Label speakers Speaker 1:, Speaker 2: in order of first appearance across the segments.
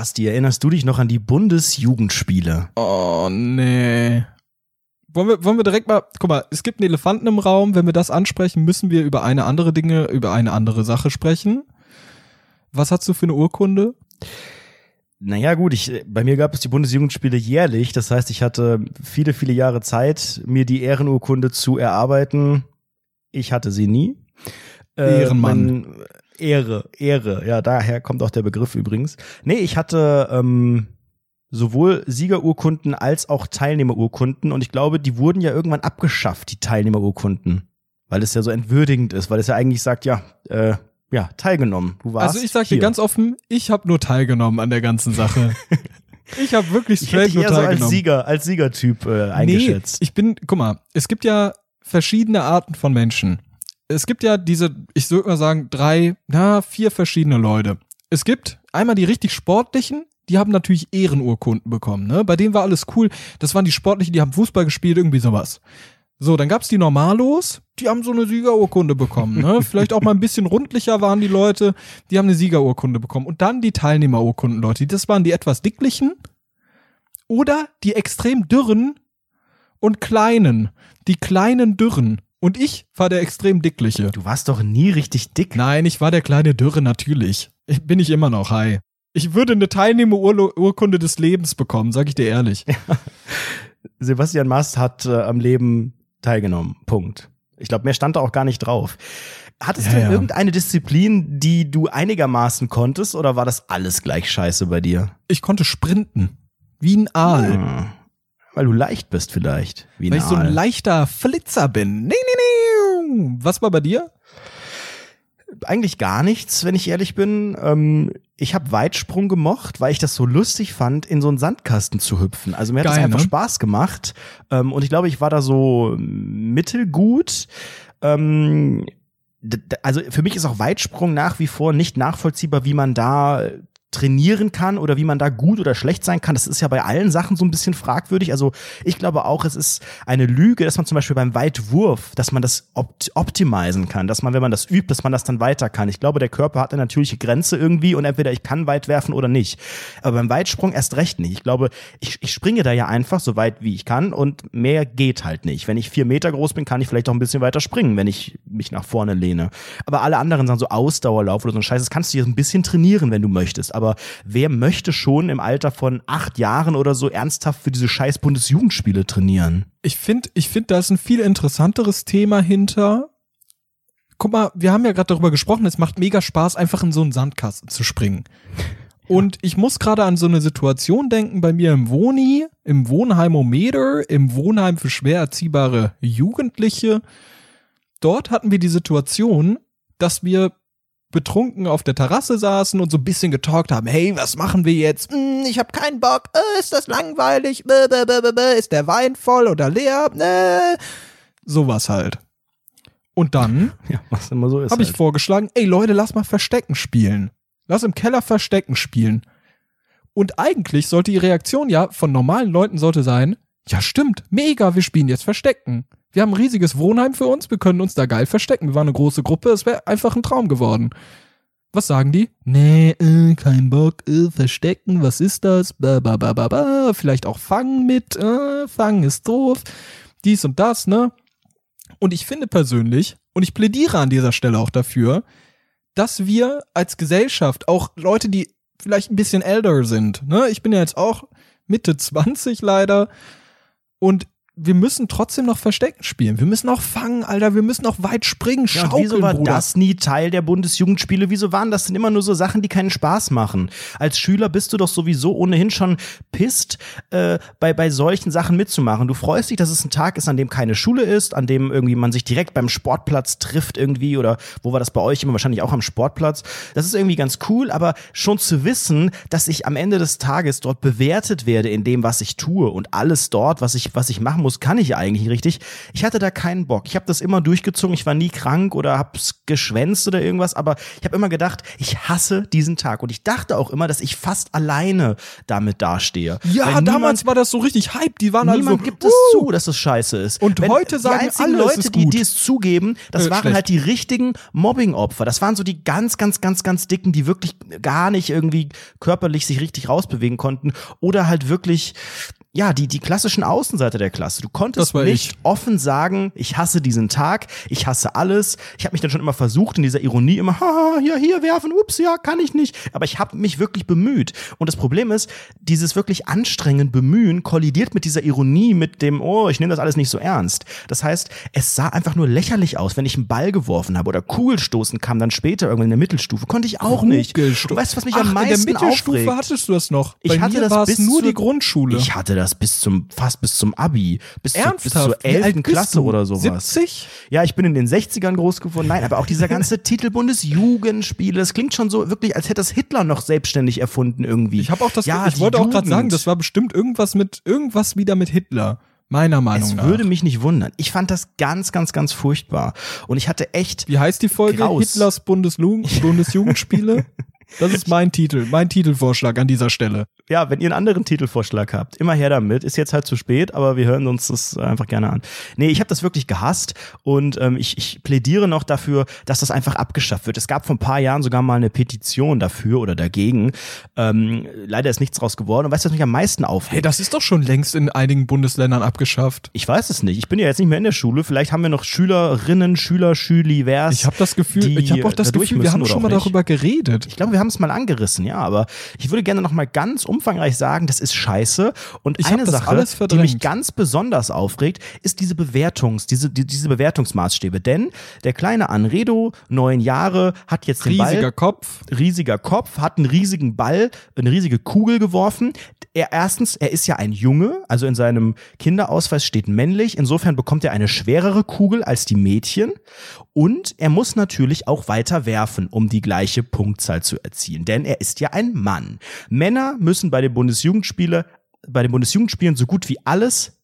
Speaker 1: Basti, erinnerst du dich noch an die Bundesjugendspiele?
Speaker 2: Oh, nee. Wollen wir, wollen wir direkt mal, guck mal, es gibt einen Elefanten im Raum, wenn wir das ansprechen, müssen wir über eine andere Dinge, über eine andere Sache sprechen. Was hast du für eine Urkunde?
Speaker 1: Naja, gut, ich, bei mir gab es die Bundesjugendspiele jährlich. Das heißt, ich hatte viele, viele Jahre Zeit, mir die Ehrenurkunde zu erarbeiten. Ich hatte sie nie.
Speaker 2: Äh, Ehrenmann.
Speaker 1: mein- Ehre, Ehre. Ja, daher kommt auch der Begriff übrigens. Nee, ich hatte ähm, sowohl Siegerurkunden als auch Teilnehmerurkunden. Und ich glaube, die wurden ja irgendwann abgeschafft, die Teilnehmerurkunden. Weil es ja so entwürdigend ist, weil es ja eigentlich sagt, ja, äh, ja, teilgenommen. Du warst
Speaker 2: Also ich sag dir ganz offen, ich habe nur teilgenommen an der ganzen Sache. ich habe wirklich
Speaker 1: Ich hätte
Speaker 2: straight nur
Speaker 1: eher so als
Speaker 2: teilgenommen.
Speaker 1: Sieger, als Siegertyp äh, eingeschätzt.
Speaker 2: Nee, ich bin, guck mal, es gibt ja verschiedene Arten von Menschen. Es gibt ja diese, ich würde mal sagen, drei, na, vier verschiedene Leute. Es gibt einmal die richtig sportlichen, die haben natürlich Ehrenurkunden bekommen, ne? Bei denen war alles cool. Das waren die sportlichen, die haben Fußball gespielt, irgendwie sowas. So, dann gab's die Normalos, die haben so eine Siegerurkunde bekommen, ne? Vielleicht auch mal ein bisschen rundlicher waren die Leute, die haben eine Siegerurkunde bekommen. Und dann die Teilnehmerurkunden, Leute. Das waren die etwas dicklichen oder die extrem dürren und kleinen. Die kleinen Dürren. Und ich war der extrem dickliche.
Speaker 1: Du warst doch nie richtig dick.
Speaker 2: Nein, ich war der kleine Dürre natürlich. Ich, bin ich immer noch, hi. Ich würde eine Teilnehmerurkunde des Lebens bekommen, sag ich dir ehrlich.
Speaker 1: Sebastian Mast hat äh, am Leben teilgenommen. Punkt. Ich glaube, mehr stand da auch gar nicht drauf. Hattest
Speaker 2: Ja,
Speaker 1: du
Speaker 2: ja.
Speaker 1: irgendeine Disziplin, die du einigermaßen konntest, oder war das alles gleich scheiße bei dir?
Speaker 2: Ich konnte sprinten. Wie ein Aal.
Speaker 1: Hm. Weil du leicht bist vielleicht. Wie
Speaker 2: Weil ich so ein leichter Flitzer bin. Nee, nee, nee. Was war bei dir?
Speaker 1: Eigentlich gar nichts, wenn ich ehrlich bin. Ähm, ich habe Weitsprung gemocht, weil ich das so lustig fand, in so einen Sandkasten zu hüpfen. Also mir hat das
Speaker 2: Geil,
Speaker 1: einfach
Speaker 2: ne?
Speaker 1: Spaß gemacht. Ähm, und ich glaube, ich war da so mittelgut. Ähm, also für mich ist auch Weitsprung nach wie vor nicht nachvollziehbar, wie man da trainieren kann oder wie man da gut oder schlecht sein kann. Das ist ja bei allen Sachen so ein bisschen fragwürdig. Also ich glaube auch, es ist eine Lüge, dass man zum Beispiel beim Weitwurf, dass man das opt optimisen kann, dass man, wenn man das übt, dass man das dann weiter kann. Ich glaube, der Körper hat eine natürliche Grenze irgendwie und entweder ich kann weit werfen oder nicht. Aber beim Weitsprung erst recht nicht. Ich glaube, ich, ich springe da ja einfach so weit, wie ich kann und mehr geht halt nicht. Wenn ich vier Meter groß bin, kann ich vielleicht auch ein bisschen weiter springen, wenn ich mich nach vorne lehne. Aber alle anderen sagen so Ausdauerlauf oder so ein Scheiß, das kannst du so ein bisschen trainieren, wenn du möchtest. Aber wer möchte schon im Alter von acht Jahren oder so ernsthaft für diese scheiß Bundesjugendspiele trainieren?
Speaker 2: Ich finde, ich finde, da ist ein viel interessanteres Thema hinter. Guck mal, wir haben ja gerade darüber gesprochen, es macht mega Spaß, einfach in so einen Sandkasten zu springen. Und ich muss gerade an so eine Situation denken bei mir im Wohni, im Wohnheimometer, im Wohnheim für schwer erziehbare Jugendliche. Dort hatten wir die Situation, dass wir betrunken auf der Terrasse saßen und so ein bisschen getalkt haben. Hey, was machen wir jetzt? Hm, ich habe keinen Bock. Äh, ist das langweilig? Bäh, bäh, bäh. Ist der Wein voll oder leer? Äh. Sowas halt. Und dann
Speaker 1: Ja, was immer so ist.
Speaker 2: habe ich
Speaker 1: halt.
Speaker 2: vorgeschlagen, ey Leute, lass mal Verstecken spielen. Lass im Keller Verstecken spielen. Und eigentlich sollte die Reaktion ja von normalen Leuten sollte sein, ja stimmt, mega, wir spielen jetzt Verstecken. Wir haben ein riesiges Wohnheim für uns, wir können uns da geil verstecken. Wir waren eine große Gruppe, es wäre einfach ein Traum geworden. Was sagen die? Nee, äh, kein Bock, äh, verstecken, was ist das? Ba, ba, ba, ba, ba. Vielleicht auch fangen mit, äh, fangen ist doof. Dies und das, ne? Und ich finde persönlich, und ich plädiere an dieser Stelle auch dafür, dass wir als Gesellschaft, auch Leute, die vielleicht ein bisschen älter sind, ne? Ich bin ja jetzt auch Mitte 20 leider. Und wir müssen trotzdem noch Verstecken spielen. Wir müssen auch fangen, Alter. Wir müssen auch weit springen,
Speaker 1: Ja,
Speaker 2: schaukeln,
Speaker 1: wieso war
Speaker 2: Bruder.
Speaker 1: das nie Teil der Bundesjugendspiele? Wieso waren das denn immer nur so Sachen, die keinen Spaß machen? Als Schüler bist du doch sowieso ohnehin schon pisst, äh, bei, bei solchen Sachen mitzumachen. Du freust dich, dass es ein Tag ist, an dem keine Schule ist, an dem irgendwie man sich direkt beim Sportplatz trifft irgendwie oder wo war das bei euch immer wahrscheinlich auch am Sportplatz. Das ist irgendwie ganz cool, aber schon zu wissen, dass ich am Ende des Tages dort bewertet werde in dem, was ich tue und alles dort, was ich, was ich machen muss, muss, kann ich eigentlich nicht richtig. Ich hatte da keinen Bock. Ich habe das immer durchgezogen. Ich war nie krank oder hab's geschwänzt oder irgendwas, aber ich habe immer gedacht, ich hasse diesen Tag. Und ich dachte auch immer, dass ich fast alleine damit dastehe.
Speaker 2: Ja,
Speaker 1: Weil
Speaker 2: damals
Speaker 1: niemand,
Speaker 2: war das so richtig Hype. Die waren halt so,
Speaker 1: niemand gibt es
Speaker 2: uh,
Speaker 1: zu, dass es scheiße ist.
Speaker 2: Und heute sagen
Speaker 1: die einzigen
Speaker 2: alle,
Speaker 1: Leute, die, die es zugeben, das
Speaker 2: Äh,
Speaker 1: waren
Speaker 2: schlecht.
Speaker 1: halt die richtigen Mobbing-Opfer. Das waren so die ganz, ganz, ganz, ganz dicken, die wirklich gar nicht irgendwie körperlich sich richtig rausbewegen konnten oder halt wirklich ja, die, die klassischen Außenseiter der Klasse. Du konntest nicht
Speaker 2: ich.
Speaker 1: offen sagen, ich hasse diesen Tag, ich hasse alles. Ich habe mich dann schon immer versucht, in dieser Ironie immer, haha, ja, hier werfen, ups, ja, kann ich nicht. Aber ich habe mich wirklich bemüht. Und das Problem ist, dieses wirklich anstrengend Bemühen kollidiert mit dieser Ironie, mit dem, oh, ich nehme das alles nicht so ernst. Das heißt, es sah einfach nur lächerlich aus, wenn ich einen Ball geworfen habe oder Kugelstoßen kam dann später irgendwann in der Mittelstufe. Konnte ich auch nicht. Und weißt du, was mich
Speaker 2: Ach,
Speaker 1: am meisten
Speaker 2: in der Mittelstufe
Speaker 1: aufregt?
Speaker 2: hattest du das noch.
Speaker 1: Ich
Speaker 2: Bei
Speaker 1: hatte
Speaker 2: mir
Speaker 1: das bis
Speaker 2: nur die Grundschule.
Speaker 1: Ich hatte das bis zum, fast bis zum Abi. Bis, zu, bis
Speaker 2: Ernsthaft?
Speaker 1: zur
Speaker 2: Wie alt
Speaker 1: 11.
Speaker 2: bist
Speaker 1: Klasse oder sowas.
Speaker 2: 70?
Speaker 1: Ja, ich bin in den 60ern groß geworden. Nein, aber auch dieser ganze Titel Bundesjugendspiele, das klingt schon so wirklich, als hätte das Hitler noch selbstständig erfunden irgendwie.
Speaker 2: Ich habe auch das,
Speaker 1: ja,
Speaker 2: ich wollte auch gerade
Speaker 1: Jugend.
Speaker 2: sagen, das war bestimmt irgendwas mit, irgendwas wieder mit Hitler. Meiner Meinung
Speaker 1: es
Speaker 2: nach.
Speaker 1: würde mich nicht wundern. Ich fand das ganz, ganz, ganz furchtbar. Und ich hatte echt,
Speaker 2: Wie heißt die Folge?
Speaker 1: Graus.
Speaker 2: Hitlers Bundeslu Bundesjugendspiele? Das ist mein Titel, mein Titelvorschlag an dieser Stelle.
Speaker 1: Ja, wenn ihr einen anderen Titelvorschlag habt, immer her damit. Ist jetzt halt zu spät, aber wir hören uns das einfach gerne an. Nee, ich habe das wirklich gehasst und ähm, ich, ich plädiere noch dafür, dass das einfach abgeschafft wird. Es gab vor ein paar Jahren sogar mal eine Petition dafür oder dagegen. Ähm, leider ist nichts draus geworden. Und weißt du, was mich am meisten aufregt?
Speaker 2: Hey, das ist doch schon längst in einigen Bundesländern abgeschafft.
Speaker 1: Ich weiß es nicht. Ich bin ja jetzt nicht mehr in der Schule. Vielleicht haben wir noch Schülerinnen, Schüler, Schülivers.
Speaker 2: Ich habe das Gefühl,
Speaker 1: die,
Speaker 2: ich habe auch das Gefühl, wir haben schon mal
Speaker 1: nicht.
Speaker 2: darüber geredet.
Speaker 1: Ich glaube, wir haben es mal angerissen, ja, aber ich würde gerne noch mal ganz umfangreich sagen, das ist scheiße. Und
Speaker 2: Ich
Speaker 1: eine Sache, die mich ganz besonders aufregt, ist diese Bewertungs, diese, die, diese Bewertungsmaßstäbe. Denn der kleine Anredo, neun Jahre, hat jetzt den
Speaker 2: Riesiger Kopf.
Speaker 1: riesiger Kopf, hat einen riesigen Ball, eine riesige Kugel geworfen. Er erstens, er ist ja ein Junge, also in seinem Kinderausweis steht männlich. Insofern bekommt er eine schwerere Kugel als die Mädchen. Und er muss natürlich auch weiter werfen, um die gleiche Punktzahl zu erzielen. Denn er ist ja ein Mann. Männer müssen bei den Bundesjugendspiele, bei den Bundesjugendspielen so gut wie alles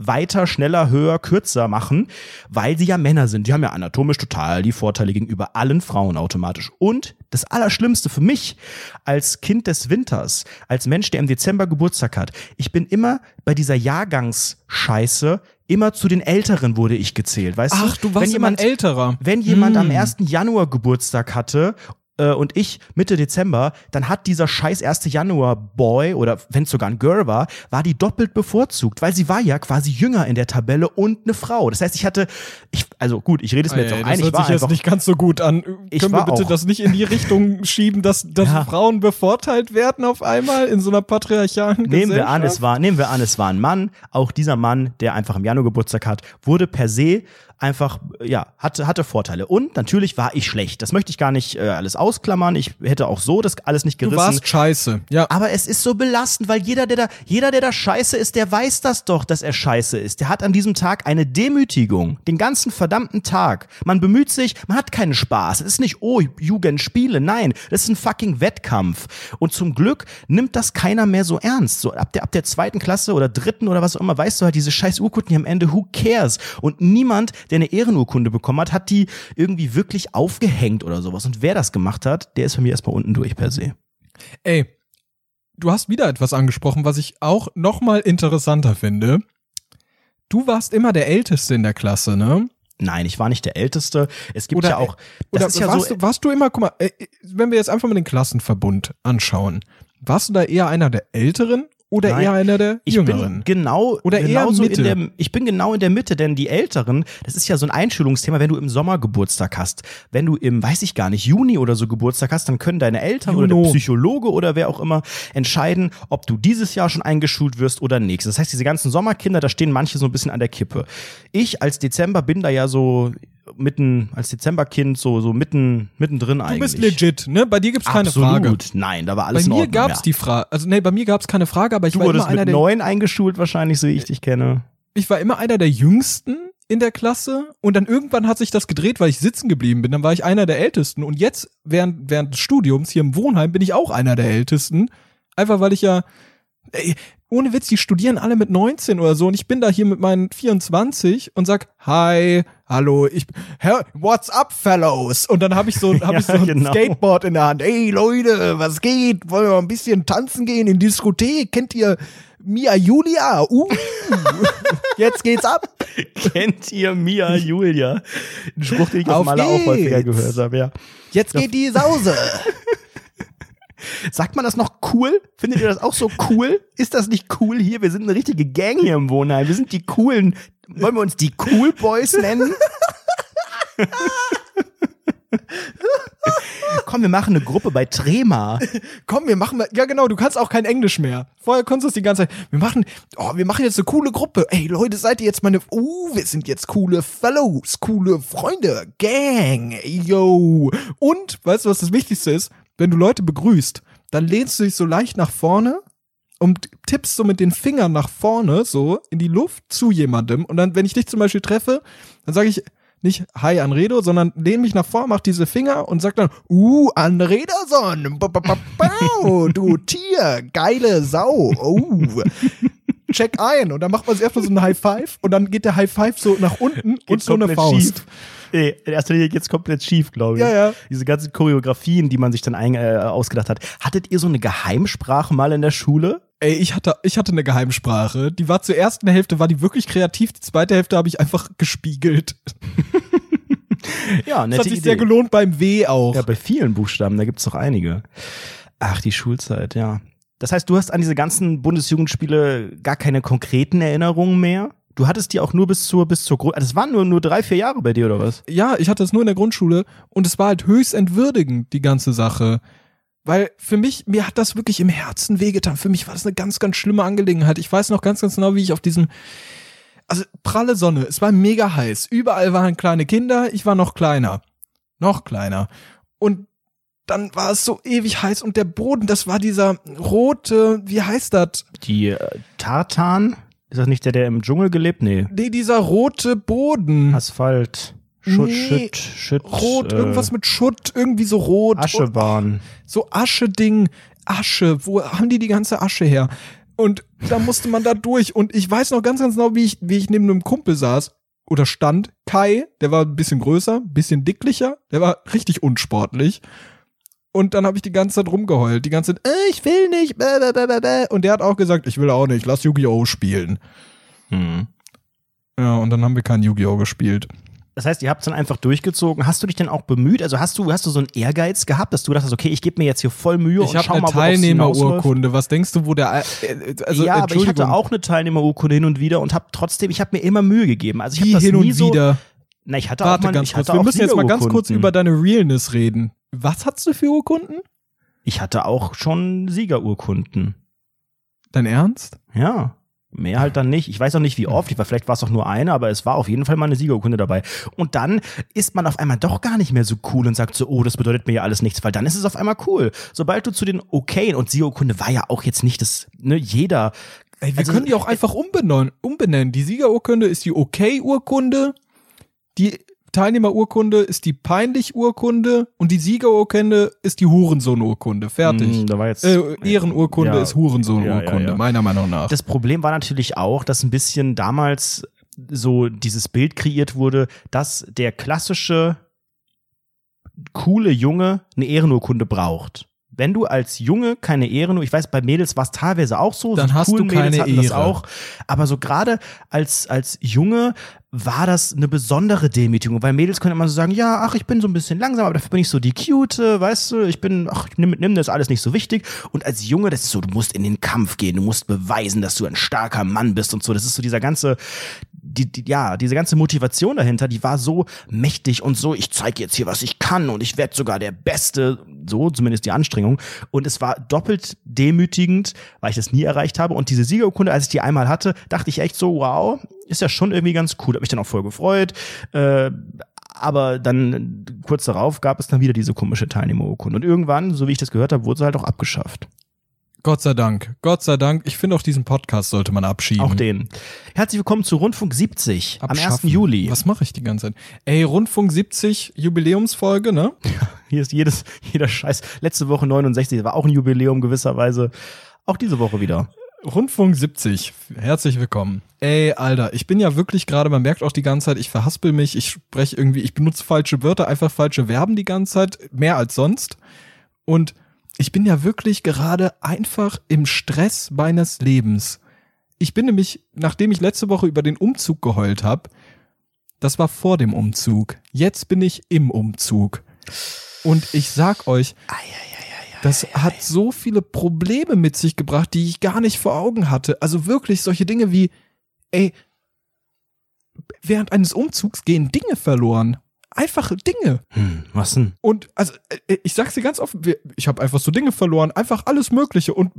Speaker 1: weiter, schneller, höher, kürzer machen, weil sie ja Männer sind. Die haben ja anatomisch total die Vorteile gegenüber allen Frauen automatisch. Und das Allerschlimmste für mich als Kind des Winters, als Mensch, der im Dezember Geburtstag hat, ich bin immer bei dieser Jahrgangsscheiße, immer zu den Älteren wurde ich gezählt. Weißt
Speaker 2: Ach, du warst
Speaker 1: wenn
Speaker 2: immer ein
Speaker 1: jemand,
Speaker 2: älterer.
Speaker 1: wenn jemand am
Speaker 2: Hm.
Speaker 1: 1. Januar Geburtstag hatte äh, und ich Mitte Dezember, dann hat dieser scheiß 1. Januar Boy oder wenn es sogar ein Girl war, war die doppelt bevorzugt, weil sie war ja quasi jünger in der Tabelle und eine Frau. Das heißt, ich hatte, ich, also gut, ich rede es mir jetzt
Speaker 2: Ey,
Speaker 1: auch
Speaker 2: das
Speaker 1: ein, ich
Speaker 2: hört
Speaker 1: war
Speaker 2: sich jetzt nicht ganz so gut an.
Speaker 1: Ich
Speaker 2: Können wir bitte
Speaker 1: auch-
Speaker 2: das nicht in die Richtung schieben, dass, dass
Speaker 1: Ja.
Speaker 2: Frauen bevorteilt werden auf einmal in so einer patriarchalen
Speaker 1: Nehmen wir an,
Speaker 2: Gesellschaft?
Speaker 1: es war, nehmen wir an, es war ein Mann. Auch dieser Mann, der einfach im Januar Geburtstag hat, wurde per se einfach, ja, hatte, hatte Vorteile. Und natürlich war ich schlecht. Das möchte ich gar nicht äh, alles ausklammern. Ich hätte auch so das alles nicht
Speaker 2: Du
Speaker 1: gerissen.
Speaker 2: warst scheiße. Ja.
Speaker 1: Aber es ist so belastend, weil jeder, der da, jeder, der da scheiße ist, der weiß das doch, dass er scheiße ist. Der hat an diesem Tag eine Demütigung. Den ganzen verdammten Tag. Man bemüht sich, man hat keinen Spaß. Es ist nicht, oh, Jugendspiele. Nein, das ist ein fucking Wettkampf. Und zum Glück nimmt das keiner mehr so ernst. So ab der, ab der zweiten Klasse oder dritten oder was auch immer, weißt du halt, diese scheiß Urkunden, die am Ende, who cares? Und niemand, der eine Ehrenurkunde bekommen hat, hat die irgendwie wirklich aufgehängt oder sowas. Und wer das gemacht hat, der ist für mich erstmal unten durch per se.
Speaker 2: Ey, du hast wieder etwas angesprochen, was ich auch noch mal interessanter finde. Du warst immer der Älteste in der Klasse, ne?
Speaker 1: Nein, ich war nicht der Älteste. Es gibt
Speaker 2: Oder-
Speaker 1: ja auch, das
Speaker 2: Oder
Speaker 1: ist ja
Speaker 2: warst,
Speaker 1: so,
Speaker 2: du, warst du immer, guck mal, äh, wenn wir jetzt einfach mal den Klassenverbund anschauen, warst du da eher einer der Älteren oder
Speaker 1: Nein,
Speaker 2: eher einer der
Speaker 1: ich
Speaker 2: Jüngeren?
Speaker 1: bin genau,
Speaker 2: Oder eher Mitte.
Speaker 1: in der, ich bin genau in der Mitte, denn die Älteren, das ist ja so ein Einschulungsthema, wenn du im Sommer Geburtstag hast, wenn du im, weiß ich gar nicht, Juni oder so Geburtstag hast, dann können deine Eltern oder
Speaker 2: Juno.
Speaker 1: der Psychologe oder wer auch immer entscheiden, ob du dieses Jahr schon eingeschult wirst oder nächstes. Das heißt, diese ganzen Sommerkinder, da stehen manche so ein bisschen an der Kippe. Ich als Dezember bin da ja so mitten, als Dezemberkind so, so mitten, mittendrin
Speaker 2: du
Speaker 1: eigentlich.
Speaker 2: bist legit, ne? Bei dir gibt's keine
Speaker 1: Absolut.
Speaker 2: Frage.
Speaker 1: Nein, da war
Speaker 2: Bei
Speaker 1: alles in
Speaker 2: mir
Speaker 1: Ordnung.
Speaker 2: gab's
Speaker 1: ja.
Speaker 2: die Frage, also nee, bei mir gab's keine Frage, aber ich
Speaker 1: Du
Speaker 2: war immer
Speaker 1: wurdest
Speaker 2: einer
Speaker 1: mit
Speaker 2: der
Speaker 1: neun eingeschult wahrscheinlich, so wie ich dich kenne.
Speaker 2: ich war immer einer der Jüngsten in der Klasse und dann irgendwann hat sich das gedreht, weil ich sitzen geblieben bin. Dann war ich einer der Ältesten und jetzt während während des Studiums hier im Wohnheim bin ich auch einer der Ältesten, einfach weil ich ja Ey, ohne Witz, die studieren alle mit 19 oder so und ich bin da hier mit meinen 24 und sag, hi, hallo, ich, what's up, fellows? Und dann habe ich so, hab
Speaker 1: Ja,
Speaker 2: ich so ein
Speaker 1: genau.
Speaker 2: Skateboard in der Hand. Ey, Leute, was geht? Wollen wir mal ein bisschen tanzen gehen in Diskothek? Kennt ihr Mia Julia? Uh, jetzt geht's ab.
Speaker 1: Kennt ihr Mia Julia? Ein Spruch, den ich auf,
Speaker 2: Auf
Speaker 1: Maler auch häufiger gehört habe, ja.
Speaker 2: Jetzt geht die Sause.
Speaker 1: Sagt man das noch cool? Findet ihr das auch so cool? Ist das nicht cool hier? Wir sind eine richtige Gang hier im Wohnheim. Wir sind die coolen, wollen wir uns die Cool Boys nennen? Komm, wir machen eine Gruppe bei Trema.
Speaker 2: Komm, wir machen ja genau, du kannst auch kein Englisch mehr. Vorher konntest du es die ganze Zeit. Wir machen, oh, wir machen jetzt eine coole Gruppe. Ey, Leute, seid ihr jetzt meine, uh, wir sind jetzt coole Fellows, coole Freunde, Gang, yo. Und, weißt du, was das Wichtigste ist? Wenn du Leute begrüßt, dann lehnst du dich so leicht nach vorne und tippst so mit den Fingern nach vorne, so in die Luft zu jemandem. Und dann, wenn ich dich zum Beispiel treffe, dann sage ich nicht Hi Anredo, sondern lehne mich nach vorne, mach diese Finger und sag dann, uh, ba, bau, du Tier, geile Sau, oh. Check ein. Und dann macht man erstmal so ein High Five und dann geht der High Five so nach unten und so eine Faust.
Speaker 1: schief. Nee, in erster Linie geht's komplett schief, glaube ich.
Speaker 2: Ja, ja.
Speaker 1: Diese ganzen Choreografien, die man sich dann ein, äh, ausgedacht hat. Hattet ihr so eine Geheimsprache mal in der Schule?
Speaker 2: Ey, ich hatte, ich hatte eine Geheimsprache. Die war zur ersten Hälfte, war die wirklich kreativ. Die zweite Hälfte habe ich einfach gespiegelt.
Speaker 1: Ja,
Speaker 2: Das
Speaker 1: nette
Speaker 2: hat sich
Speaker 1: Idee.
Speaker 2: sehr gelohnt beim W auch.
Speaker 1: Ja, bei vielen Buchstaben, da gibt's doch einige. Ach, die Schulzeit, ja. Das heißt, du hast an diese ganzen Bundesjugendspiele gar keine konkreten Erinnerungen mehr? Du hattest die auch nur bis zur, bis zur Grund, das waren nur, nur drei, vier Jahre bei dir, oder was?
Speaker 2: ja, ich hatte es nur in der Grundschule und es war halt höchst entwürdigend, die ganze Sache. Weil für mich, mir hat das wirklich im Herzen wehgetan. Für mich war das eine ganz, ganz schlimme Angelegenheit. Ich weiß noch ganz, ganz genau, wie ich auf diesem, also pralle Sonne, es war mega heiß. Überall waren kleine Kinder, ich war noch kleiner. Noch kleiner. Und dann war es so ewig heiß und der Boden, das war dieser rote, wie heißt das?
Speaker 1: Die äh, Tartan? Ist das nicht der, der im Dschungel gelebt? Nee.
Speaker 2: Nee, dieser rote Boden.
Speaker 1: Asphalt. Schutt,
Speaker 2: Nee,
Speaker 1: Schütt, Schütt.
Speaker 2: Rot,
Speaker 1: äh,
Speaker 2: irgendwas mit Schutt, irgendwie so rot.
Speaker 1: Aschebahn.
Speaker 2: so Asche-Ding, Asche, wo haben die die ganze Asche her? Und da musste man da durch. Und ich weiß noch ganz, ganz genau, wie ich, wie ich neben einem Kumpel saß oder stand. Kai, der war ein bisschen größer, ein bisschen dicklicher, der war richtig unsportlich. Und dann habe ich die ganze Zeit rumgeheult. Die ganze Zeit, äh, ich will nicht. Bäh, bäh, bäh. Und der hat auch gesagt, ich will auch nicht, lass Yu-Gi-Oh! spielen.
Speaker 1: Hm.
Speaker 2: Ja, und dann haben wir kein Yu-Gi-Oh! gespielt.
Speaker 1: Das heißt, ihr habt es dann einfach durchgezogen. Hast du dich denn auch bemüht? Also hast du, hast du so einen Ehrgeiz gehabt, dass du dachtest, okay, ich gebe mir jetzt hier voll Mühe
Speaker 2: Ich
Speaker 1: und
Speaker 2: habe
Speaker 1: schau
Speaker 2: eine
Speaker 1: mal?
Speaker 2: Teilnehmerurkunde. Was denkst du, wo der äh, also
Speaker 1: ja, aber ich hatte auch eine Teilnehmerurkunde hin und wieder und habe trotzdem, ich habe mir immer Mühe gegeben. Also ich habe
Speaker 2: die
Speaker 1: das
Speaker 2: hin
Speaker 1: nie
Speaker 2: und
Speaker 1: so.
Speaker 2: wieder.
Speaker 1: Na, ich hatte
Speaker 2: Warte
Speaker 1: auch mal,
Speaker 2: ganz
Speaker 1: ich
Speaker 2: kurz. Wir müssen jetzt mal ganz kurz über deine Realness reden. Was hast du für Urkunden?
Speaker 1: Ich hatte auch schon Siegerurkunden.
Speaker 2: Dein Ernst?
Speaker 1: Ja. Mehr halt dann nicht. Ich weiß auch nicht, wie oft. Ich war, vielleicht war es auch nur eine, aber es war auf jeden Fall mal eine Siegerurkunde dabei. Und dann ist man auf einmal doch gar nicht mehr so cool und sagt so, oh, das bedeutet mir ja alles nichts, weil dann ist es auf einmal cool. Sobald du zu den Okayen und Siegerurkunde war ja auch jetzt nicht das, ne, jeder.
Speaker 2: Ey, wir
Speaker 1: Also,
Speaker 2: können die auch einfach umbenennen. umbenennen. Die Siegerurkunde ist die Okay-Urkunde, die Teilnehmerurkunde ist die Peinlich-Urkunde und die Siegerurkunde ist die Hurensohn-Urkunde. Fertig.
Speaker 1: Hm, da war jetzt.
Speaker 2: Äh, Ehrenurkunde
Speaker 1: Ja.
Speaker 2: ist Hurensohn-Urkunde,
Speaker 1: Ja, ja,
Speaker 2: meiner Meinung nach.
Speaker 1: Das Problem war natürlich auch, dass ein bisschen damals so dieses Bild kreiert wurde, dass der klassische coole Junge eine Ehrenurkunde braucht. Wenn du als Junge keine Ehrenurkunde, ich weiß, bei Mädels war es teilweise auch so,
Speaker 2: Dann
Speaker 1: so
Speaker 2: hast du keine
Speaker 1: Mädels hatten das
Speaker 2: Ehre.
Speaker 1: auch, aber so gerade als als Junge war das eine besondere Demütigung, weil Mädels können immer so sagen, ja, ach, ich bin so ein bisschen langsam, aber dafür bin ich so die cute, weißt du, ich bin, ach, nimm, nimm das alles nicht so wichtig. Und als Junge, das ist so, du musst in den Kampf gehen, du musst beweisen, dass du ein starker Mann bist und so. Das ist so dieser ganze, die, die, ja, diese ganze Motivation dahinter, die war so mächtig und so, ich zeige jetzt hier, was ich kann und ich werde sogar der Beste, so zumindest die Anstrengung. Und es war doppelt demütigend, weil ich das nie erreicht habe. Und diese Siegerurkunde, als ich die einmal hatte, dachte ich echt so, wow, ist ja schon irgendwie ganz cool. Hab mich dann auch voll gefreut. Äh, aber dann kurz darauf gab es dann wieder diese komische Teilnehmerurkunde. Und irgendwann, so wie ich das gehört habe, wurde sie halt auch abgeschafft.
Speaker 2: Gott sei Dank. Gott sei Dank. Ich finde auch diesen Podcast sollte man abschieben.
Speaker 1: Auch den. Herzlich willkommen zu Rundfunk 70 am 1.
Speaker 2: Abschaffen.
Speaker 1: Juli.
Speaker 2: Was mache ich die ganze Zeit? Ey, Rundfunk 70, Jubiläumsfolge, ne?
Speaker 1: Hier ist jedes, jeder Scheiß. Letzte Woche 69, war auch ein Jubiläum gewisserweise. Auch diese Woche wieder.
Speaker 2: Rundfunk 70. Herzlich willkommen. Ey, Alter, ich bin ja wirklich gerade, man merkt auch die ganze Zeit, ich verhaspel mich, ich spreche irgendwie, ich benutze falsche Wörter, einfach falsche Verben die ganze Zeit, mehr als sonst. Und ich bin ja wirklich gerade einfach im Stress meines Lebens. Ich bin nämlich, nachdem ich letzte Woche über den Umzug geheult habe, das war vor dem Umzug. Jetzt bin ich im Umzug. Und ich sag euch, das hat so viele Probleme mit sich gebracht, die ich gar nicht vor Augen hatte. Also wirklich solche Dinge wie, ey, während eines Umzugs gehen Dinge verloren. Einfache Dinge.
Speaker 1: Hm, was denn?
Speaker 2: Und also äh, ich sag's dir ganz offen, ich habe einfach so Dinge verloren, einfach alles Mögliche und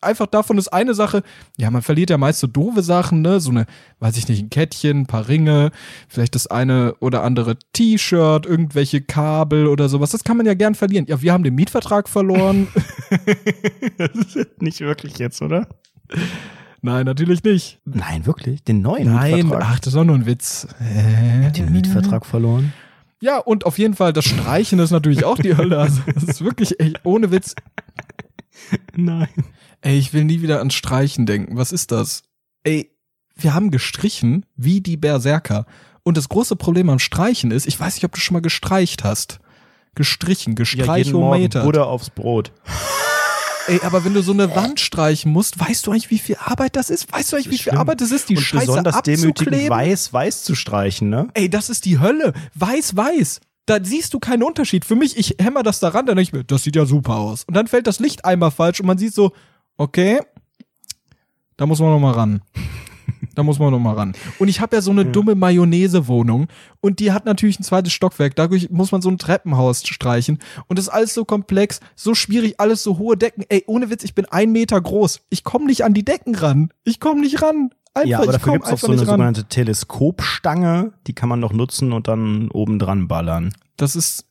Speaker 2: einfach davon ist eine Sache, ja, man verliert ja meist so doofe Sachen, ne, so eine, weiß ich nicht, ein Kettchen, ein paar Ringe, vielleicht das eine oder andere T-Shirt, irgendwelche Kabel oder sowas, das kann man ja gern verlieren. Ja, wir haben den Mietvertrag verloren.
Speaker 1: nicht wirklich jetzt, oder?
Speaker 2: Nein, natürlich nicht.
Speaker 1: Nein, wirklich? Den neuen
Speaker 2: Nein,
Speaker 1: Mietvertrag?
Speaker 2: ach, das war nur ein Witz. Äh.
Speaker 1: Den Mietvertrag verloren?
Speaker 2: Ja, und auf jeden Fall, das Streichen ist natürlich auch die Hölle. Also, das ist wirklich echt ohne Witz.
Speaker 1: Nein.
Speaker 2: Ey, ich will nie wieder an Streichen denken. Was ist das? Ey, wir haben gestrichen wie die Berserker. Und das große Problem am Streichen ist, ich weiß nicht, ob du schon mal gestreicht hast. Gestrichen,
Speaker 1: Ja, jeden Morgen
Speaker 2: gestreichometer.
Speaker 1: Butter aufs Brot.
Speaker 2: Ey, aber wenn du so eine Wand streichen musst, weißt du eigentlich, wie viel Arbeit das ist? Weißt du eigentlich, wie viel. Arbeit das ist, die
Speaker 1: Und
Speaker 2: Scheiße
Speaker 1: besonders demütigend weiß, weiß zu streichen, ne?
Speaker 2: Ey, das ist die Hölle. Weiß, weiß. Da siehst du keinen Unterschied. Für mich, ich hämmer das daran, dann denke ich mir, das sieht ja super aus. Und dann fällt das Licht einmal falsch und man sieht so, okay, da muss man noch mal ran. Da muss man noch mal ran. Und ich habe ja so eine dumme Mayonnaise-Wohnung und die hat natürlich ein zweites Stockwerk. Dadurch muss man so ein Treppenhaus streichen. Und das ist alles so komplex, so schwierig, alles so hohe Decken. Ey, ohne Witz, ich bin ein Meter groß. Ich komme nicht an die Decken ran. Ich komme nicht ran. Einfach,
Speaker 1: ja, aber dafür
Speaker 2: komm
Speaker 1: gibt's auch so eine
Speaker 2: ran.
Speaker 1: sogenannte Teleskopstange, die kann man noch nutzen und dann oben dran ballern.
Speaker 2: das ist,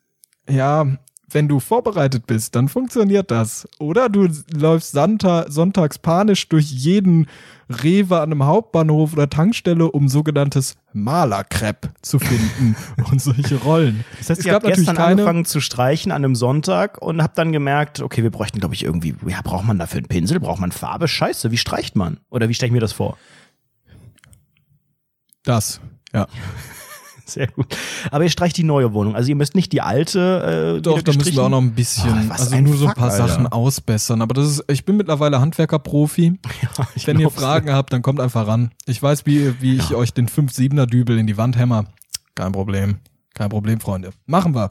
Speaker 2: ja, wenn du vorbereitet bist, dann funktioniert das. Oder du läufst Santa, sonntags panisch durch jeden Rewe an einem Hauptbahnhof oder Tankstelle, um sogenanntes Malerkrepp zu finden und solche Rollen.
Speaker 1: Das heißt,
Speaker 2: Es gab
Speaker 1: habt gestern
Speaker 2: keine-
Speaker 1: angefangen zu streichen an einem Sonntag und habt dann gemerkt, okay, wir bräuchten, glaube ich, irgendwie, ja, braucht man dafür einen Pinsel, braucht man Farbe? Scheiße, wie streicht man? Oder wie stelle ich mir das vor?
Speaker 2: Das, ja.
Speaker 1: Sehr gut. Aber ihr streicht die neue Wohnung. Also ihr müsst nicht die alte äh,
Speaker 2: Doch, da müssen wir auch noch ein bisschen,
Speaker 1: Oh,
Speaker 2: also
Speaker 1: ein
Speaker 2: nur so ein
Speaker 1: Fuck,
Speaker 2: paar
Speaker 1: Alter.
Speaker 2: Sachen ausbessern. Aber das ist, ich bin mittlerweile Handwerker-Profi.
Speaker 1: Ja,
Speaker 2: Wenn ihr. Fragen habt, dann kommt einfach ran. Ich weiß, wie, wie ich euch den 5-7er Dübel in die Wand hämmer. Kein Problem. Kein Problem, Freunde. Machen wir.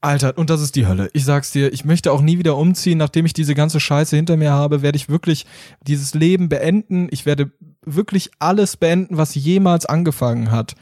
Speaker 2: Alter, und das ist die Hölle. Ich sag's dir, ich möchte auch nie wieder umziehen. Nachdem ich diese ganze Scheiße hinter mir habe, werde ich wirklich dieses Leben beenden. Ich werde wirklich alles beenden, was jemals angefangen hat.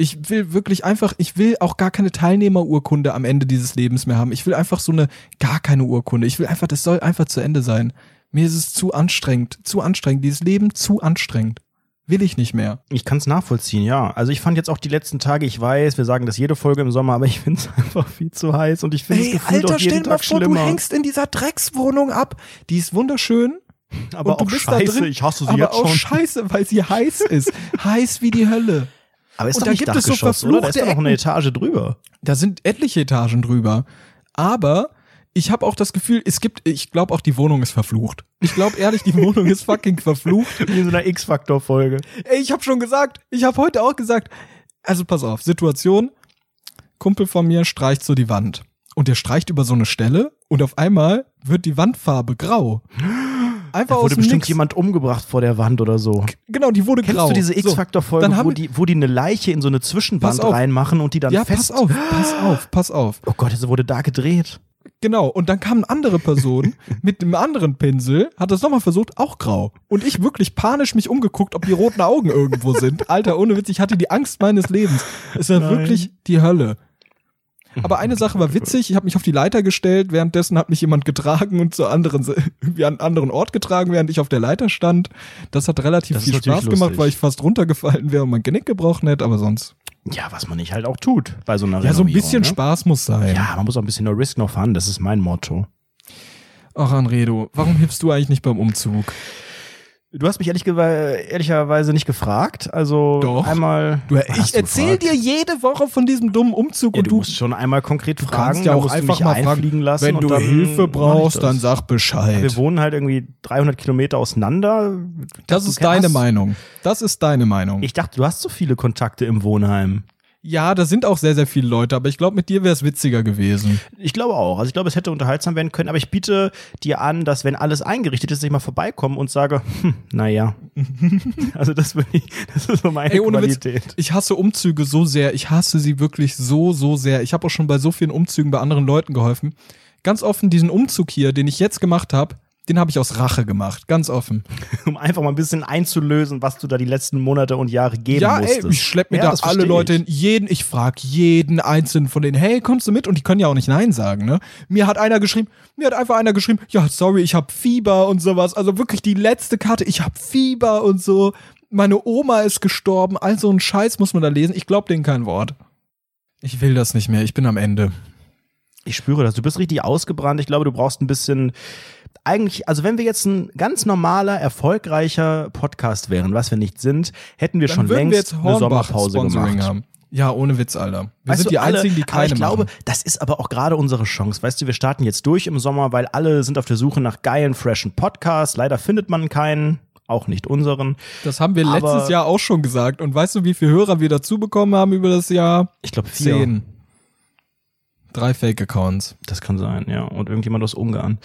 Speaker 2: Ich will wirklich einfach, ich will auch gar keine Teilnehmerurkunde am Ende dieses Lebens mehr haben. Ich will einfach so eine, gar keine Urkunde. Ich will einfach, das soll einfach zu Ende sein. Mir ist es zu anstrengend, zu anstrengend. Dieses Leben zu anstrengend. Will ich nicht mehr.
Speaker 1: Ich kann es nachvollziehen, ja. Also ich fand jetzt auch die letzten Tage, ich weiß, wir sagen das jede Folge im Sommer, aber ich finde es einfach viel zu heiß und ich finde es
Speaker 2: Alter,
Speaker 1: auch jeden
Speaker 2: stell dir mal vor,
Speaker 1: schlimmer.
Speaker 2: du hängst in dieser Dreckswohnung ab. Die ist wunderschön,
Speaker 1: aber
Speaker 2: und du
Speaker 1: auch
Speaker 2: bist da
Speaker 1: scheiße,
Speaker 2: drin,
Speaker 1: ich hasse sie
Speaker 2: aber
Speaker 1: jetzt
Speaker 2: auch
Speaker 1: schon.
Speaker 2: scheiße, weil sie heiß ist. heiß wie die Hölle.
Speaker 1: Aber ist
Speaker 2: und
Speaker 1: doch
Speaker 2: da
Speaker 1: nicht
Speaker 2: gibt es so
Speaker 1: Dachgeschoss, oder? Da ist
Speaker 2: verfluchte
Speaker 1: doch noch eine Etage drüber.
Speaker 2: Da sind etliche Etagen drüber. Aber ich habe auch das Gefühl, es gibt, ich glaube auch, die Wohnung ist verflucht. Ich glaube ehrlich, die Wohnung ist fucking verflucht.
Speaker 1: Wie in so einer X-Faktor-Folge.
Speaker 2: Ey, ich habe schon gesagt, ich habe heute auch gesagt, also pass auf, Situation, Kumpel von mir streicht so die Wand. Und der streicht über so eine Stelle und auf einmal wird die Wandfarbe grau. Einfach
Speaker 1: Da wurde bestimmt
Speaker 2: Nix.
Speaker 1: jemand umgebracht vor der Wand oder so.
Speaker 2: Genau, die wurde
Speaker 1: Kennst
Speaker 2: grau.
Speaker 1: du diese
Speaker 2: So,
Speaker 1: X-Faktor-Folge,
Speaker 2: dann haben
Speaker 1: wo die, wo die eine Leiche in so eine Zwischenwand reinmachen und die dann
Speaker 2: Ja,
Speaker 1: fest...
Speaker 2: pass auf, pass auf, pass auf.
Speaker 1: Oh Gott, es wurde da gedreht.
Speaker 2: Genau, und dann kam eine andere Person mit einem anderen Pinsel, hat das nochmal versucht, auch grau. Und ich wirklich panisch mich umgeguckt, ob die roten Augen irgendwo sind. Alter, ohne Witz, ich hatte die Angst meines Lebens. Es war
Speaker 1: Nein.
Speaker 2: wirklich die Hölle. Aber eine Sache war witzig, ich habe mich auf die Leiter gestellt, währenddessen hat mich jemand getragen und zur anderen, irgendwie an einen anderen Ort getragen, während ich auf der Leiter stand. Das hat relativ
Speaker 1: Das
Speaker 2: viel Spaß gemacht,
Speaker 1: lustig.
Speaker 2: weil ich fast runtergefallen wäre und mein Genick gebrochen hätte, aber sonst.
Speaker 1: Ja, was man nicht halt auch tut bei so einer
Speaker 2: Ja, so ein bisschen
Speaker 1: ne?
Speaker 2: Spaß muss sein.
Speaker 1: Ja, man muss auch ein bisschen no risk, no fun. Das ist mein Motto.
Speaker 2: Ach, Anredo, warum hilfst du eigentlich nicht beim Umzug?
Speaker 1: Du hast mich ehrlich ehrlicherweise nicht gefragt. Also
Speaker 2: Doch.
Speaker 1: einmal.
Speaker 2: Du, ich erzähl dir jede Woche von diesem dummen Umzug
Speaker 1: Ja,
Speaker 2: und
Speaker 1: du
Speaker 2: du,
Speaker 1: musst schon einmal konkret
Speaker 2: du
Speaker 1: fragen.
Speaker 2: kannst ja auch einfach mal
Speaker 1: einfliegen
Speaker 2: fragen,
Speaker 1: lassen
Speaker 2: wenn du Hilfe brauchst,
Speaker 1: das.
Speaker 2: dann sag Bescheid.
Speaker 1: Wir wohnen halt irgendwie 300 Kilometer auseinander.
Speaker 2: das
Speaker 1: Du
Speaker 2: ist deine Meinung. Das ist deine Meinung.
Speaker 1: Ich dachte, du hast so viele Kontakte im Wohnheim.
Speaker 2: Ja, da sind auch sehr, sehr viele Leute, aber ich glaube, mit dir wäre es witziger gewesen.
Speaker 1: Ich glaube auch. Also ich glaube, es hätte unterhaltsam werden können, aber ich biete dir an, dass wenn alles eingerichtet ist, ich mal vorbeikomme und sage, hm, naja. also das will ich, das ist so meine
Speaker 2: Ey, ohne Witz,
Speaker 1: Qualität.
Speaker 2: ich hasse Umzüge so sehr. Ich hasse sie wirklich so, so sehr. Ich habe auch schon bei so vielen Umzügen bei anderen Leuten geholfen. Ganz offen, diesen Umzug hier, den ich jetzt gemacht habe, den habe ich aus Rache gemacht. Ganz offen.
Speaker 1: Um einfach mal ein bisschen einzulösen, was du da die letzten Monate und Jahre geben
Speaker 2: ja,
Speaker 1: musstest.
Speaker 2: ey, ich schlepp mir
Speaker 1: Ja,
Speaker 2: da alle Leute hin. Jeden, ich frag jeden einzelnen von denen, hey, kommst du mit? Und die können ja auch nicht Nein sagen, ne? Mir hat einer geschrieben, mir hat einfach einer geschrieben, ja, sorry, ich hab Fieber und sowas. Also wirklich die letzte Karte, ich hab Fieber und so. Meine Oma ist gestorben, all so ein Scheiß muss man da lesen. Ich glaub denen kein Wort. Ich will das nicht mehr, ich bin am Ende.
Speaker 1: Ich spüre das. Du bist richtig ausgebrannt. Ich glaube, du brauchst ein bisschen. Eigentlich, also wenn wir jetzt ein ganz normaler, erfolgreicher Podcast wären, was wir nicht sind, hätten wir
Speaker 2: Dann
Speaker 1: schon
Speaker 2: wir
Speaker 1: längst
Speaker 2: jetzt
Speaker 1: eine Sommerpause
Speaker 2: Sponsoring
Speaker 1: gemacht.
Speaker 2: haben. Ja, ohne Witz, Alter. Wir
Speaker 1: Weißt
Speaker 2: sind
Speaker 1: du,
Speaker 2: die
Speaker 1: alle-
Speaker 2: einzigen, die
Speaker 1: aber
Speaker 2: keine
Speaker 1: ich glaube,
Speaker 2: machen.
Speaker 1: das ist aber auch gerade unsere Chance. Weißt du, wir starten jetzt durch im Sommer, weil alle sind auf der Suche nach geilen, freshen Podcasts. Leider findet man keinen, auch nicht unseren.
Speaker 2: Das haben wir
Speaker 1: aber-
Speaker 2: letztes Jahr auch schon gesagt. Und weißt du, wie viele Hörer wir dazu bekommen haben über das Jahr?
Speaker 1: Ich glaube vier.
Speaker 2: Zehn. Drei Fake-Accounts.
Speaker 1: Das kann sein, ja. Und irgendjemand aus Ungarn.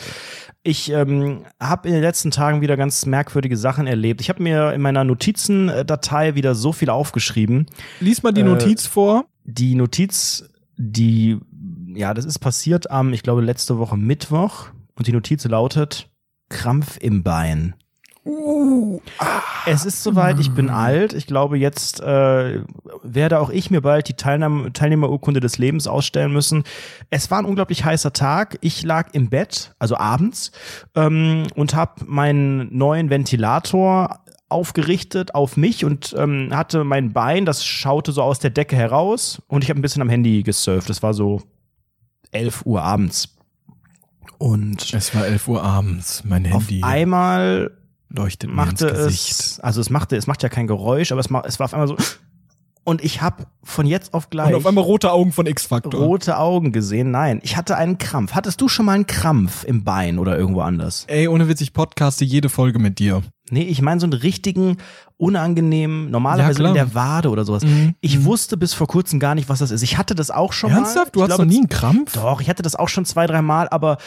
Speaker 1: Ich ähm, habe in den letzten Tagen wieder ganz merkwürdige Sachen erlebt. Ich habe mir in meiner Notizendatei wieder so viel aufgeschrieben.
Speaker 2: Lies mal die
Speaker 1: Äh,
Speaker 2: Notiz vor.
Speaker 1: Die Notiz, die, ja, das ist passiert am, ich glaube, letzte Woche Mittwoch. Und die Notiz lautet Krampf im Bein.
Speaker 2: Uh,
Speaker 1: Es ist soweit, ich bin alt. Ich glaube, jetzt äh, werde auch ich mir bald die Teilnahme, Teilnehmerurkunde des Lebens ausstellen müssen. Es war ein unglaublich heißer Tag. Ich lag im Bett, also abends, ähm, und habe meinen neuen Ventilator aufgerichtet auf mich und ähm, hatte mein Bein, das schaute so aus der Decke heraus und ich habe ein bisschen am Handy gesurft. Es war so 11 Uhr abends. Und
Speaker 2: es war 11 Uhr abends. Mein
Speaker 1: auf
Speaker 2: Handy
Speaker 1: einmal
Speaker 2: leuchtet
Speaker 1: machte es, also es machte, es macht ja kein Geräusch, aber es, ma- es war auf einmal so, und ich habe von jetzt auf gleich
Speaker 2: Und auf einmal rote Augen von X-Factor.
Speaker 1: rote Augen gesehen. Nein, ich hatte einen Krampf. Hattest du schon mal einen Krampf im Bein oder irgendwo anders?
Speaker 2: Ey, ohne Witz, ich podcaste jede Folge mit dir.
Speaker 1: Nee, ich meine so einen richtigen, unangenehmen, normalerweise
Speaker 2: Ja,
Speaker 1: in der Wade oder sowas.
Speaker 2: Mhm.
Speaker 1: Ich wusste bis vor kurzem gar nicht, was das ist. Ich hatte das auch schon mal.
Speaker 2: Ernsthaft? Du
Speaker 1: Ich
Speaker 2: hast noch nie einen Krampf?
Speaker 1: Doch, ich hatte das auch schon zwei, drei Mal, aber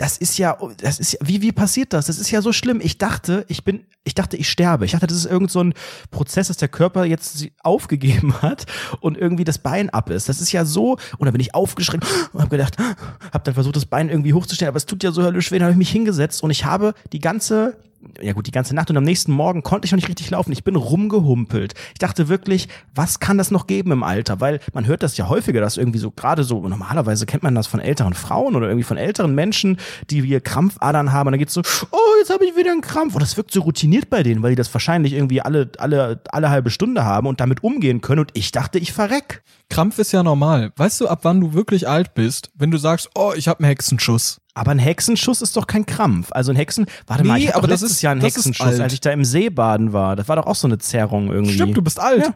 Speaker 1: das ist ja, das ist wie, wie passiert das? Das ist ja so schlimm. Ich dachte, ich bin, ich dachte, ich sterbe. Ich dachte, das ist irgend so ein Prozess, dass der Körper jetzt aufgegeben hat und irgendwie das Bein ab ist. Das ist ja so, und dann bin ich aufgeschreckt und habe gedacht, habe dann versucht, das Bein irgendwie hochzustellen, aber es tut ja so höllisch weh. Dann habe ich mich hingesetzt und ich habe die ganze ja gut, die ganze Nacht und am nächsten Morgen konnte ich noch nicht richtig laufen. Ich bin rumgehumpelt. Ich dachte wirklich, was kann das noch geben im Alter? Weil man hört das ja häufiger, dass irgendwie so gerade so, normalerweise kennt man das von älteren Frauen oder irgendwie von älteren Menschen, die hier Krampfadern haben und dann geht's so, oh, jetzt habe ich wieder einen Krampf. Und das wirkt so routiniert bei denen, weil die das wahrscheinlich irgendwie alle, alle, alle halbe Stunde haben und damit umgehen können. Und ich dachte, ich verreck.
Speaker 2: Krampf ist ja normal. Weißt du, ab wann du wirklich alt bist, wenn du sagst, oh, ich habe einen Hexenschuss?
Speaker 1: Aber ein Hexenschuss ist doch kein Krampf. Also ein Hexen, warte mal,
Speaker 2: Nee,
Speaker 1: ich hatte
Speaker 2: aber
Speaker 1: doch
Speaker 2: das
Speaker 1: letztes
Speaker 2: ist-
Speaker 1: Jahr einen
Speaker 2: das ist
Speaker 1: Hexenschuss, als ich da im See baden war. Das war doch auch so eine Zerrung irgendwie.
Speaker 2: Stimmt, du bist alt.
Speaker 1: Ja.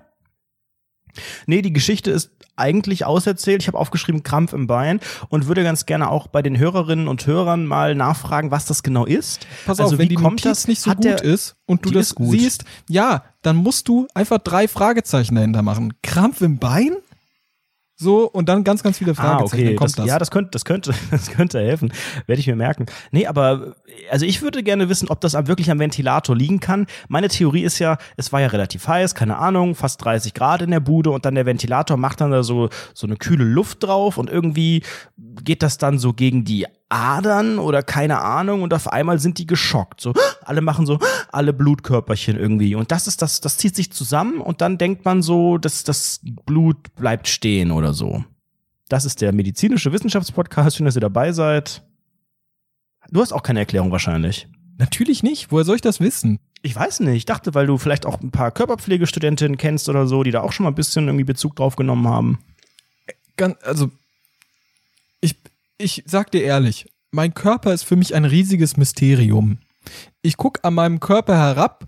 Speaker 1: Nee, die Geschichte ist eigentlich auserzählt. Ich habe aufgeschrieben Krampf im Bein und würde ganz gerne auch bei den Hörerinnen und Hörern mal nachfragen, was das genau ist.
Speaker 2: Pass
Speaker 1: also
Speaker 2: auf, wenn
Speaker 1: wie
Speaker 2: die
Speaker 1: kommt
Speaker 2: Notiz
Speaker 1: das?
Speaker 2: nicht so gut
Speaker 1: der,
Speaker 2: ist und du das siehst, ja, dann musst du einfach drei Fragezeichen dahinter machen. Krampf im Bein? So, und dann ganz, ganz viele
Speaker 1: Ah,
Speaker 2: Fragezeichen.
Speaker 1: okay.
Speaker 2: Kommt
Speaker 1: Das,
Speaker 2: das.
Speaker 1: Ja, das könnte, das könnte, das könnte helfen. Werde ich mir merken. Nee, aber also ich würde gerne wissen, ob das wirklich am Ventilator liegen kann. Meine Theorie ist ja, es war ja relativ heiß, keine Ahnung, fast 30 Grad in der Bude und dann der Ventilator macht dann da so, so eine kühle Luft drauf und irgendwie geht das dann so gegen die Adern oder keine Ahnung und auf einmal sind die geschockt. So, alle machen so, alle Blutkörperchen irgendwie. Und das ist das, das zieht sich zusammen und dann denkt man so, dass das Blut bleibt stehen oder so. Das ist der medizinische Wissenschaftspodcast. Schön, dass ihr dabei seid. Du hast auch keine Erklärung wahrscheinlich.
Speaker 2: Natürlich nicht. Woher soll ich das wissen?
Speaker 1: Ich weiß nicht. Ich dachte, weil du vielleicht auch ein paar Körperpflegestudentinnen kennst oder so, die da auch schon mal ein bisschen irgendwie Bezug drauf genommen haben.
Speaker 2: Ganz, also, ich, ich sag dir ehrlich, mein Körper ist für mich ein riesiges Mysterium. Ich guck an meinem Körper herab,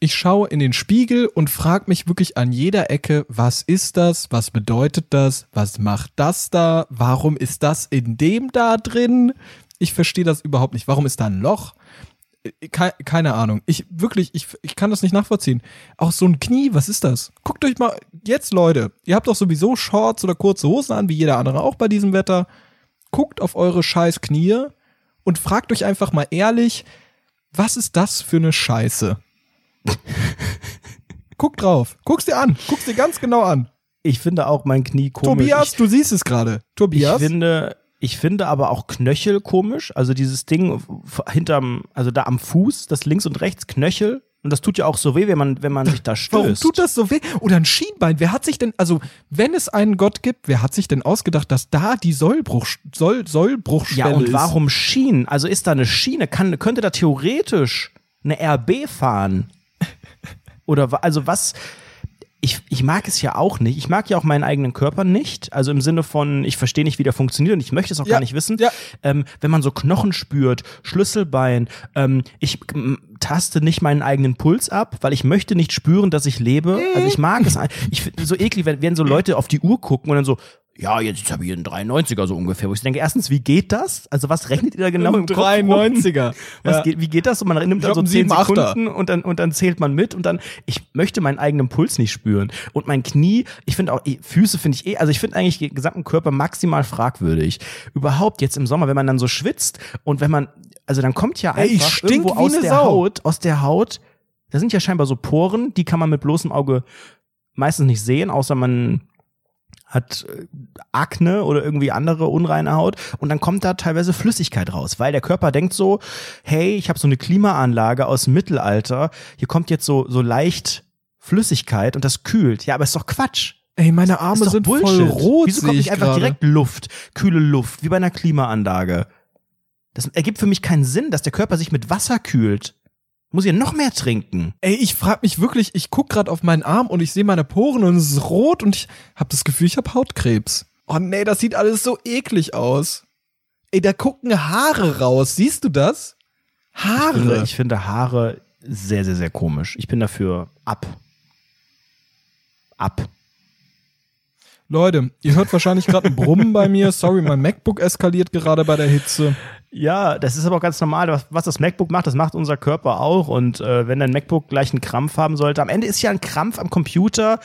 Speaker 2: ich schaue in den Spiegel und frage mich wirklich an jeder Ecke, was ist das? Was bedeutet das? Was macht das da? Warum ist das in dem da drin? Ich verstehe das überhaupt nicht. Warum ist da ein Loch? Äh, Ke keine Ahnung. Ich wirklich, ich, ich kann das nicht nachvollziehen. Auch so ein Knie, was ist das? Guckt euch mal, jetzt Leute, ihr habt doch sowieso Shorts oder kurze Hosen an, wie jeder andere auch bei diesem Wetter. Guckt auf eure scheiß Knie und fragt euch einfach mal ehrlich, was ist das für eine Scheiße? Guck drauf. Guck's dir an. Guck's dir ganz genau an.
Speaker 1: Ich finde auch mein Knie komisch.
Speaker 2: Tobias,
Speaker 1: ich,
Speaker 2: du siehst es gerade.
Speaker 1: ich
Speaker 2: Tobias.
Speaker 1: finde, ich finde aber auch Knöchel komisch. Also dieses Ding hinterm, also da am Fuß, das links und rechts Knöchel. Und das tut ja auch so weh, wenn man, wenn man sich da stößt.
Speaker 2: Warum tut das so weh? Oder ein Schienbein. Wer hat sich denn, also wenn es einen Gott gibt, wer hat sich denn ausgedacht, dass da die Sollbruch, Soll, Sollbruchschwelle
Speaker 1: Ja, und
Speaker 2: ist?
Speaker 1: warum Schienen? Also ist da eine Schiene? Kann, könnte da theoretisch eine RB fahren? Oder also was? Ich, ich mag es ja auch nicht. Ich mag ja auch meinen eigenen Körper nicht. Also im Sinne von, ich verstehe nicht, wie der funktioniert und ich möchte es auch
Speaker 2: Ja,
Speaker 1: gar nicht wissen.
Speaker 2: ja.
Speaker 1: Ähm, wenn man so Knochen spürt, Schlüsselbein, ähm, ich taste nicht meinen eigenen Puls ab, weil ich möchte nicht spüren, dass ich lebe. Also ich mag es. ein- Ich finde so eklig, wenn, wenn so Leute auf die Uhr gucken und dann so, ja, jetzt habe ich einen 93er so ungefähr. Wo ich denke, erstens, wie geht das? Also was rechnet ihr da genau im Kopf rum?
Speaker 2: 93er.
Speaker 1: Was
Speaker 2: Ja.
Speaker 1: geht, wie geht das? Und man nimmt dann so
Speaker 2: hab
Speaker 1: 10
Speaker 2: einen 7-8er.
Speaker 1: Sekunden und dann, und dann zählt man mit und dann, ich möchte meinen eigenen Puls nicht spüren. Und mein Knie, ich finde auch, eh, Füße finde ich eh, also ich finde eigentlich den gesamten Körper maximal fragwürdig. Überhaupt jetzt im Sommer, wenn man dann so schwitzt und wenn man, also dann kommt ja
Speaker 2: Ey, ich
Speaker 1: einfach
Speaker 2: stink
Speaker 1: irgendwo aus
Speaker 2: ne
Speaker 1: der
Speaker 2: Sau.
Speaker 1: Haut, aus der Haut, da sind ja scheinbar so Poren, die kann man mit bloßem Auge meistens nicht sehen, außer man hat äh, Akne oder irgendwie andere unreine Haut und dann kommt da teilweise Flüssigkeit raus, weil der Körper denkt so, hey, ich habe so eine Klimaanlage aus dem Mittelalter, hier kommt jetzt so so leicht Flüssigkeit und das kühlt. Ja, aber ist doch Quatsch.
Speaker 2: Ey, meine Arme sind
Speaker 1: Bullshit.
Speaker 2: voll rot.
Speaker 1: Wieso kommt
Speaker 2: ich
Speaker 1: nicht einfach
Speaker 2: gerade.
Speaker 1: direkt Luft, kühle Luft, wie bei einer Klimaanlage? Das ergibt für mich keinen Sinn, dass der Körper sich mit Wasser kühlt. Muss ich noch mehr trinken.
Speaker 2: Ey, ich frag mich wirklich, ich guck gerade auf meinen Arm und ich sehe meine Poren und es ist rot und ich habe das Gefühl, ich habe Hautkrebs. Oh nee, das sieht alles so eklig aus. Ey, da gucken Haare raus. Siehst du das?
Speaker 1: Ich finde,
Speaker 2: Haare.
Speaker 1: ich finde Haare sehr, sehr, sehr komisch. Ich bin dafür ab. Ab.
Speaker 2: Leute, ihr hört wahrscheinlich gerade ein Brummen bei mir. Sorry, mein MacBook eskaliert gerade bei der Hitze.
Speaker 1: Ja, das ist aber auch ganz normal. Was, was das MacBook macht, das macht unser Körper auch. Und äh, wenn dein MacBook gleich einen Krampf haben sollte, am Ende ist ja ein Krampf am Computer.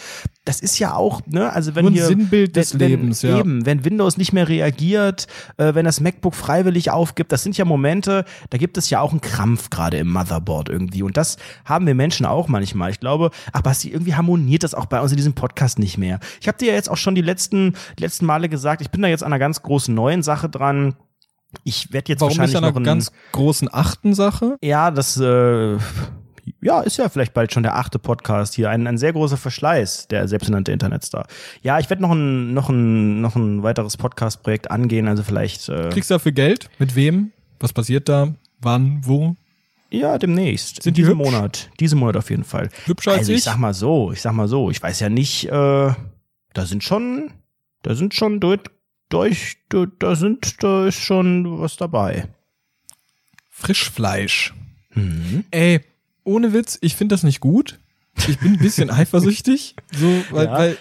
Speaker 1: Das ist ja auch, ne, also wenn
Speaker 2: Nur ein
Speaker 1: hier
Speaker 2: Sinnbild des
Speaker 1: wenn,
Speaker 2: Lebens, ja.
Speaker 1: Eben, wenn Windows nicht mehr reagiert, äh, wenn das MacBook freiwillig aufgibt, das sind ja Momente, da gibt es ja auch einen Krampf gerade im Motherboard irgendwie. Und das haben wir Menschen auch manchmal. Ich glaube, ach Basti, irgendwie harmoniert das auch bei uns in diesem Podcast nicht mehr. Ich habe dir ja jetzt auch schon die letzten, die letzten Male gesagt, ich bin da jetzt an einer ganz großen neuen Sache dran. Ich werde jetzt
Speaker 2: Warum
Speaker 1: wahrscheinlich
Speaker 2: einer
Speaker 1: noch einen,
Speaker 2: ganz großen achten Sache?
Speaker 1: ja, das äh, ja, ist ja vielleicht bald schon der achte Podcast hier. Ein, ein sehr großer Verschleiß, der selbsternannte Internetstar. Ja, ich werde noch ein, noch ein, noch ein weiteres Podcast-Projekt angehen, also vielleicht äh,
Speaker 2: Kriegst du dafür Geld? Mit wem? Was passiert da? Wann? Wo?
Speaker 1: ja, demnächst.
Speaker 2: Sind die
Speaker 1: diesen
Speaker 2: hübsch?
Speaker 1: Monat. Diesen Monat auf jeden Fall.
Speaker 2: Hübscher als
Speaker 1: also ich
Speaker 2: ich?
Speaker 1: sag mal so, ich sag mal so, ich weiß ja nicht, äh, da sind schon, da sind schon durch, durch, da sind, da ist schon was dabei.
Speaker 2: Frischfleisch.
Speaker 1: Mhm.
Speaker 2: Ey, ohne Witz, ich finde das nicht gut. Ich bin ein bisschen eifersüchtig. So, weil,
Speaker 1: Ja.
Speaker 2: weil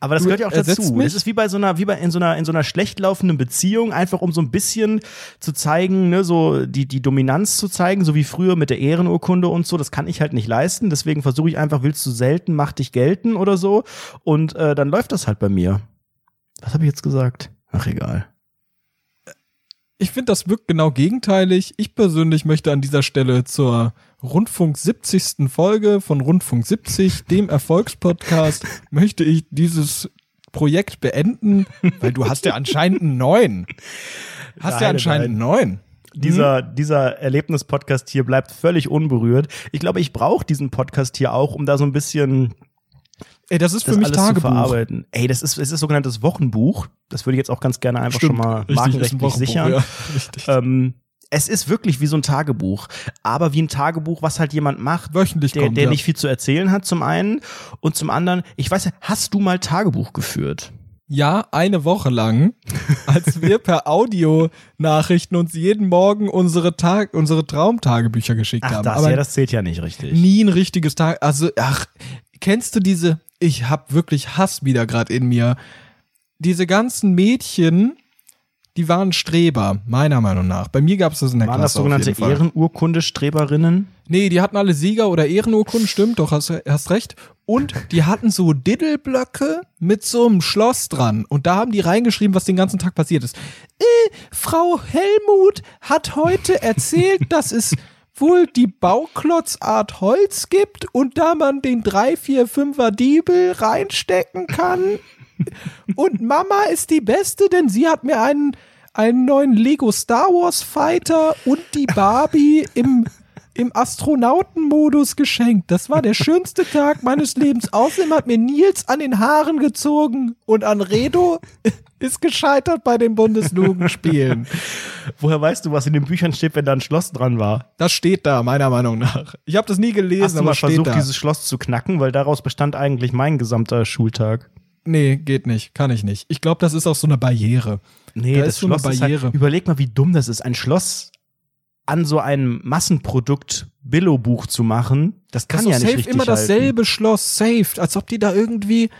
Speaker 1: Aber das gehört ja auch dazu.
Speaker 2: mich?
Speaker 1: Das ist wie bei so einer, wie bei in so einer, in so einer schlecht laufenden Beziehung, einfach um so ein bisschen zu zeigen, ne, so die, die Dominanz zu zeigen, so wie früher mit der Ehrenurkunde und so. Das kann ich halt nicht leisten. Deswegen versuche ich einfach, willst du selten, mach dich gelten oder so. Und äh, dann läuft das halt bei mir. Was habe ich jetzt gesagt? Ach egal.
Speaker 2: ich finde, das wirkt genau gegenteilig. Ich persönlich möchte an dieser Stelle zur Rundfunk 70. Folge von Rundfunk 70, dem Erfolgspodcast, möchte ich dieses Projekt beenden, weil du hast ja anscheinend einen neuen. Hast ja
Speaker 1: Nein,
Speaker 2: anscheinend einen neuen.
Speaker 1: Dieser, dieser Erlebnis-Podcast hier bleibt völlig unberührt. Ich glaube, ich brauche diesen Podcast hier auch, um da so ein bisschen
Speaker 2: Ey, das ist
Speaker 1: das
Speaker 2: für mich
Speaker 1: alles zu
Speaker 2: Tagebuch.
Speaker 1: verarbeiten. Ey, das ist, es ist sogenanntes Wochenbuch. Das würde ich jetzt auch ganz gerne einfach schon mal
Speaker 2: richtig,
Speaker 1: markenrechtlich sichern.
Speaker 2: Ja, richtig.
Speaker 1: Ähm, es ist wirklich wie so ein Tagebuch, aber wie ein Tagebuch, was halt jemand macht,
Speaker 2: Wöchentlich
Speaker 1: der,
Speaker 2: kommt,
Speaker 1: der
Speaker 2: ja.
Speaker 1: nicht viel zu erzählen hat, zum einen. Und zum anderen, ich weiß hast du mal Tagebuch geführt?
Speaker 2: Ja, eine Woche lang, als wir per Audio-Nachrichten uns jeden Morgen unsere Tag, unsere Traumtagebücher geschickt
Speaker 1: Ach,
Speaker 2: haben.
Speaker 1: das,
Speaker 2: Aber
Speaker 1: ja, das zählt ja nicht richtig.
Speaker 2: nie ein richtiges Tag. Also, ach, kennst du diese? Ich hab wirklich Hass wieder gerade in mir. Diese ganzen Mädchen, die waren Streber, meiner Meinung nach. Bei mir gab es das in der
Speaker 1: Waren das
Speaker 2: Klasse. auf
Speaker 1: sogenannte
Speaker 2: jeden Fall.
Speaker 1: Ehrenurkunde-Streberinnen?
Speaker 2: Nee, die hatten alle Sieger- oder Ehrenurkunden, stimmt, doch, hast, hast recht. Und die hatten so Diddelblöcke mit so einem Schloss dran. Und da haben die reingeschrieben, was den ganzen Tag passiert ist. Äh, Frau Helmut hat heute erzählt, dass es wohl die Bauklotzart Holz gibt und da man den 3, 4, 5er Diebel reinstecken kann. Und Mama ist die Beste, denn sie hat mir einen, einen neuen Lego Star Wars Fighter und die Barbie im, im Astronautenmodus geschenkt. Das war der schönste Tag meines Lebens. Außerdem hat mir Nils an den Haaren gezogen und Anredo ist gescheitert bei den Bundeslugenspielen.
Speaker 1: Woher weißt du, was in den Büchern steht, wenn da ein Schloss dran war?
Speaker 2: Das steht da, meiner Meinung nach. Ich habe das nie gelesen,
Speaker 1: Hast du
Speaker 2: aber
Speaker 1: mal versucht,
Speaker 2: da.
Speaker 1: dieses Schloss zu knacken? Weil daraus bestand eigentlich mein gesamter Schultag.
Speaker 2: nee, geht nicht, kann ich nicht. Ich glaube, das ist auch so eine Barriere.
Speaker 1: Nee,
Speaker 2: Da
Speaker 1: das
Speaker 2: ist so eine
Speaker 1: Schloss
Speaker 2: Barriere.
Speaker 1: Halt, überleg mal, wie dumm das ist, ein Schloss an so einem Massenprodukt Billo-Buch zu machen. Das kann
Speaker 2: ist
Speaker 1: ja nicht
Speaker 2: safe
Speaker 1: richtig
Speaker 2: immer
Speaker 1: halten.
Speaker 2: dasselbe Schloss, saved, als ob die da irgendwie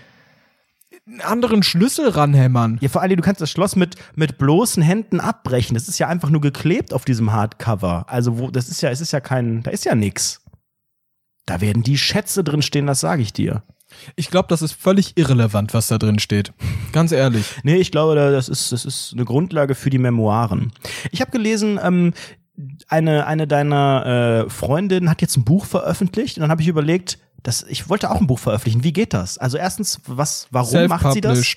Speaker 2: einen anderen Schlüssel ranhämmern.
Speaker 1: Ja, vor allem, du kannst das Schloss mit, mit bloßen Händen abbrechen. Das ist ja einfach nur geklebt auf diesem Hardcover. Also, wo, das ist ja, es ist ja kein, da ist ja nix. Da werden die Schätze drin stehen, das sage ich dir.
Speaker 2: Ich glaube, das ist völlig irrelevant, was da drin steht. Ganz ehrlich.
Speaker 1: Nee, ich glaube, da- das ist, das ist eine Grundlage für die Memoiren. Ich habe gelesen, ähm, eine, eine deiner äh, Freundinnen hat jetzt ein Buch veröffentlicht und dann habe ich überlegt, dass ich wollte auch ein Buch veröffentlichen. Wie geht das? Also erstens, was, warum macht sie das?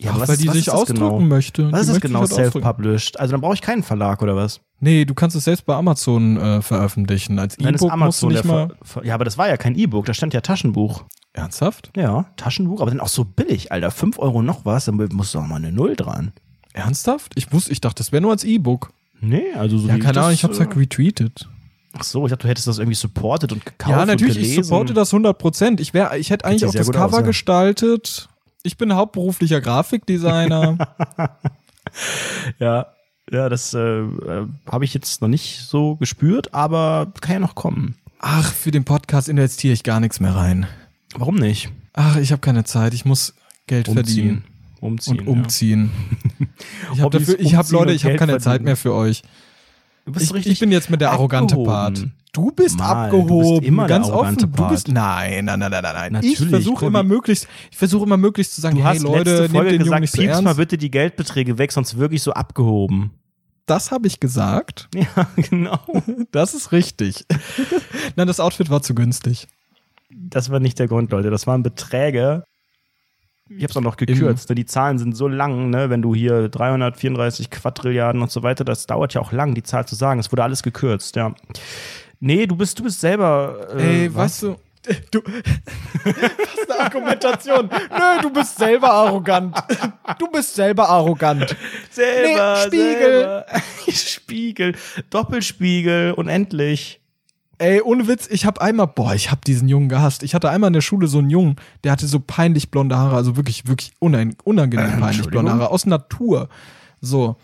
Speaker 1: Ja,
Speaker 2: Ach,
Speaker 1: was
Speaker 2: weil die
Speaker 1: was
Speaker 2: sich
Speaker 1: ist das
Speaker 2: ausdrücken
Speaker 1: genau?
Speaker 2: möchte.
Speaker 1: Was
Speaker 2: Die
Speaker 1: ist das genau,
Speaker 2: halt
Speaker 1: self-published? Also dann brauche ich keinen Verlag oder was?
Speaker 2: Nee, du kannst es selbst bei Amazon äh, veröffentlichen. Als E-Book musst du
Speaker 1: Amazon
Speaker 2: nicht mal.
Speaker 1: Ja, aber das war ja kein E-Book, da stand ja Taschenbuch.
Speaker 2: Ernsthaft?
Speaker 1: Ja, Taschenbuch, aber dann auch so billig, Alter. 5 Euro noch was, dann musst du auch mal eine Null dran.
Speaker 2: Ernsthaft? Ich wusste, ich dachte, das wäre nur als E-Book.
Speaker 1: Nee, also so
Speaker 2: Ja,
Speaker 1: wie
Speaker 2: keine Ahnung, ich hab's
Speaker 1: äh,
Speaker 2: halt retweetet.
Speaker 1: Ach so, ich dachte, du hättest das irgendwie supported und gekauft
Speaker 2: Ja, natürlich, ich supporte das 100%. Ich, wär, ich hätte eigentlich auch das Cover
Speaker 1: aus, ja.
Speaker 2: gestaltet. Ich bin hauptberuflicher Grafikdesigner.
Speaker 1: Ja, ja, das äh, äh, habe ich jetzt noch nicht so gespürt, aber kann ja noch kommen.
Speaker 2: Ach, für den Podcast investiere ich gar nichts mehr rein.
Speaker 1: Warum nicht?
Speaker 2: Ach, ich habe keine Zeit. Ich muss Geld verdienen
Speaker 1: Umziehen.
Speaker 2: und umziehen. Ich habe dafür, ich habe Leute, ich habe keine Zeit
Speaker 1: verdienen.
Speaker 2: mehr für euch.
Speaker 1: Ja. Du bist
Speaker 2: Ich,
Speaker 1: richtig
Speaker 2: ich bin jetzt mit der arrogante. Part. Du bist
Speaker 1: Mal, du
Speaker 2: abgehoben,
Speaker 1: bist immer
Speaker 2: ganz offen. Du bist
Speaker 1: Part.
Speaker 2: nein, nein, nein, nein, nein.
Speaker 1: Natürlich,
Speaker 2: ich versuche immer möglichst, ich versuche immer möglichst zu sagen,
Speaker 1: Du
Speaker 2: hey
Speaker 1: hast
Speaker 2: Leute,
Speaker 1: letzte
Speaker 2: nehmt
Speaker 1: Folge
Speaker 2: den
Speaker 1: gesagt,
Speaker 2: nicht so
Speaker 1: piepst mal bitte die Geldbeträge weg, sonst wirklich so abgehoben.
Speaker 2: Das habe ich gesagt.
Speaker 1: Ja, genau.
Speaker 2: Das ist richtig. Nein, das Outfit war zu günstig.
Speaker 1: Das war nicht der Grund, Leute. Das waren Beträge. Ich hab's auch noch gekürzt. Ne? Die Zahlen sind so lang, ne? wenn du hier 334 Quadrilliarden und so weiter, das dauert ja auch lang, die Zahl zu sagen. Es wurde alles gekürzt, ja. Nee, du bist, du bist selber. Äh,
Speaker 2: Ey, weißt du, du, was eine Argumentation. Nö, du bist selber arrogant. Du bist selber arrogant.
Speaker 1: Selber,
Speaker 2: Nee, Spiegel.
Speaker 1: Selber. Spiegel, Doppelspiegel, unendlich.
Speaker 2: Ey, ohne Witz, ich habe einmal, boah, ich habe diesen Jungen gehasst. Ich hatte einmal in der Schule so einen Jungen, der hatte so peinlich blonde Haare, also wirklich, wirklich unangenehm peinlich
Speaker 1: Entschuldigung?
Speaker 2: blonde Haare, aus Natur. So.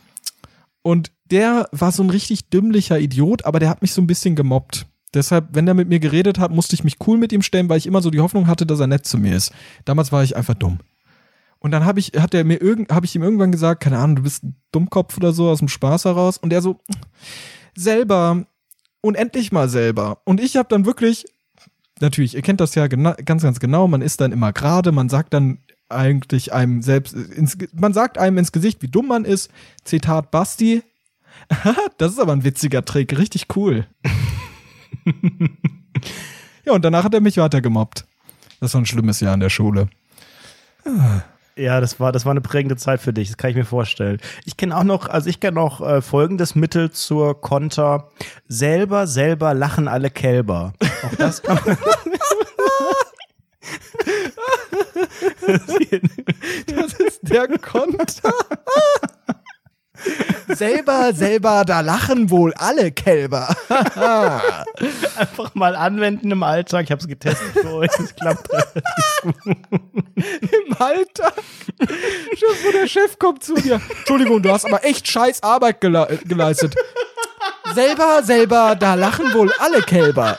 Speaker 2: Und der war so ein richtig dümmlicher Idiot, aber der hat mich so ein bisschen gemobbt. Deshalb, wenn er mit mir geredet hat, musste ich mich cool mit ihm stellen, weil ich immer so die Hoffnung hatte, dass er nett zu mir ist. Damals war ich einfach dumm. Und dann habe ich, hat er mir irgend, habe ich ihm irgendwann gesagt, keine Ahnung, du bist ein Dummkopf oder so aus dem Spaß heraus. Und er so, selber und endlich mal selber. Und ich habe dann wirklich, natürlich, ihr kennt das ja ganz, ganz genau, man ist dann immer gerade, man sagt dann eigentlich einem selbst, ins, Ge- man sagt einem ins Gesicht, wie dumm man ist. Zitat Basti. das ist aber ein witziger Trick, richtig cool. ja, und danach hat er mich weiter gemobbt. Das war ein schlimmes Jahr in der Schule.
Speaker 1: Ja, das war, das war eine prägende Zeit für dich, das kann ich mir vorstellen. Ich kenne auch noch, also ich kenne noch äh, folgendes Mittel zur Konter. Selber, selber lachen alle Kälber. Auch das kann man.
Speaker 2: Das ist der Konter. selber, selber, da lachen wohl alle Kälber.
Speaker 1: einfach mal anwenden im Alltag. Ich habe es getestet für euch, es klappt.
Speaker 2: Im Alter. Schiff, wo der Chef kommt zu dir. Entschuldigung, du hast aber echt scheiß Arbeit gele geleistet. Selber, selber, da lachen wohl alle Kälber.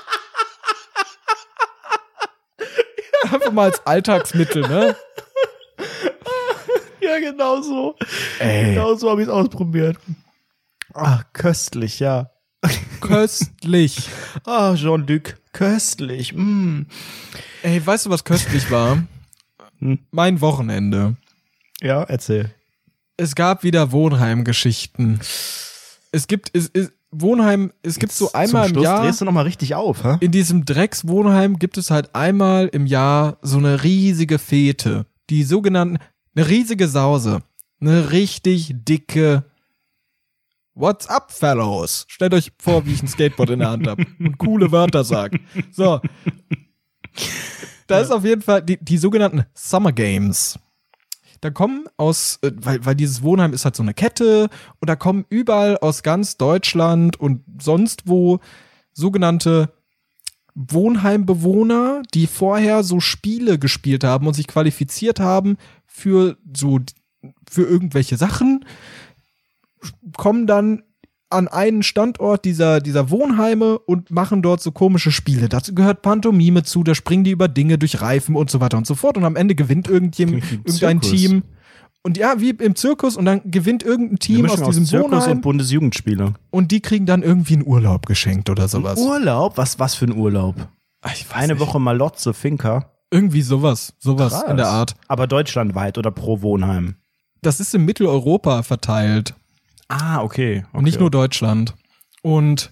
Speaker 2: Einfach mal als Alltagsmittel, ne?
Speaker 1: Ja, genau so.
Speaker 2: Ey.
Speaker 1: Genau so habe ich es ausprobiert. Ach, köstlich, ja.
Speaker 2: Köstlich.
Speaker 1: Ah, Jean-Luc, köstlich. Mm.
Speaker 2: Ey, weißt du, was köstlich war?
Speaker 1: Hm.
Speaker 2: Mein Wochenende.
Speaker 1: Ja, erzähl.
Speaker 2: Es gab wieder Wohnheimgeschichten. Es gibt, es, es, Wohnheim, es gibt so einmal
Speaker 1: Zum
Speaker 2: im Jahr.
Speaker 1: drehst du noch mal richtig auf, hä?
Speaker 2: in diesem Dreckswohnheim gibt es halt einmal im Jahr so eine riesige Fete. Die sogenannten, eine riesige Sause. Eine richtig dicke What's up, Fellows? Stellt euch vor, wie ich ein Skateboard in der Hand habe und coole Wörter sag. So. Da ist auf jeden Fall die, die sogenannten Summer Games. Da kommen aus, äh, weil, weil dieses Wohnheim ist halt so eine Kette und da kommen überall aus ganz Deutschland und sonst wo sogenannte Wohnheimbewohner, die vorher so Spiele gespielt haben und sich qualifiziert haben für so für irgendwelche Sachen, kommen dann an einen Standort dieser, dieser Wohnheime und machen dort so komische Spiele. Dazu gehört Pantomime zu, da springen die über Dinge durch Reifen und so weiter und so fort. Und am Ende gewinnt irgendjemand, irgendein
Speaker 1: Zirkus.
Speaker 2: Team. Und ja, wie im Zirkus und dann gewinnt irgendein Team aus diesem
Speaker 1: Zirkus
Speaker 2: Wohnheim
Speaker 1: und Bundesjugendspiele.
Speaker 2: und die kriegen dann irgendwie einen Urlaub geschenkt oder sowas.
Speaker 1: Urlaub? Was, was für ein Urlaub?
Speaker 2: Ah, Ich weiß
Speaker 1: Eine
Speaker 2: nicht.
Speaker 1: Woche Malotze, Finca.
Speaker 2: Irgendwie sowas, sowas
Speaker 1: Krass.
Speaker 2: in der Art.
Speaker 1: Aber deutschlandweit oder pro Wohnheim.
Speaker 2: Das ist in Mitteleuropa verteilt
Speaker 1: Ah, okay.
Speaker 2: und nicht nur Deutschland. Und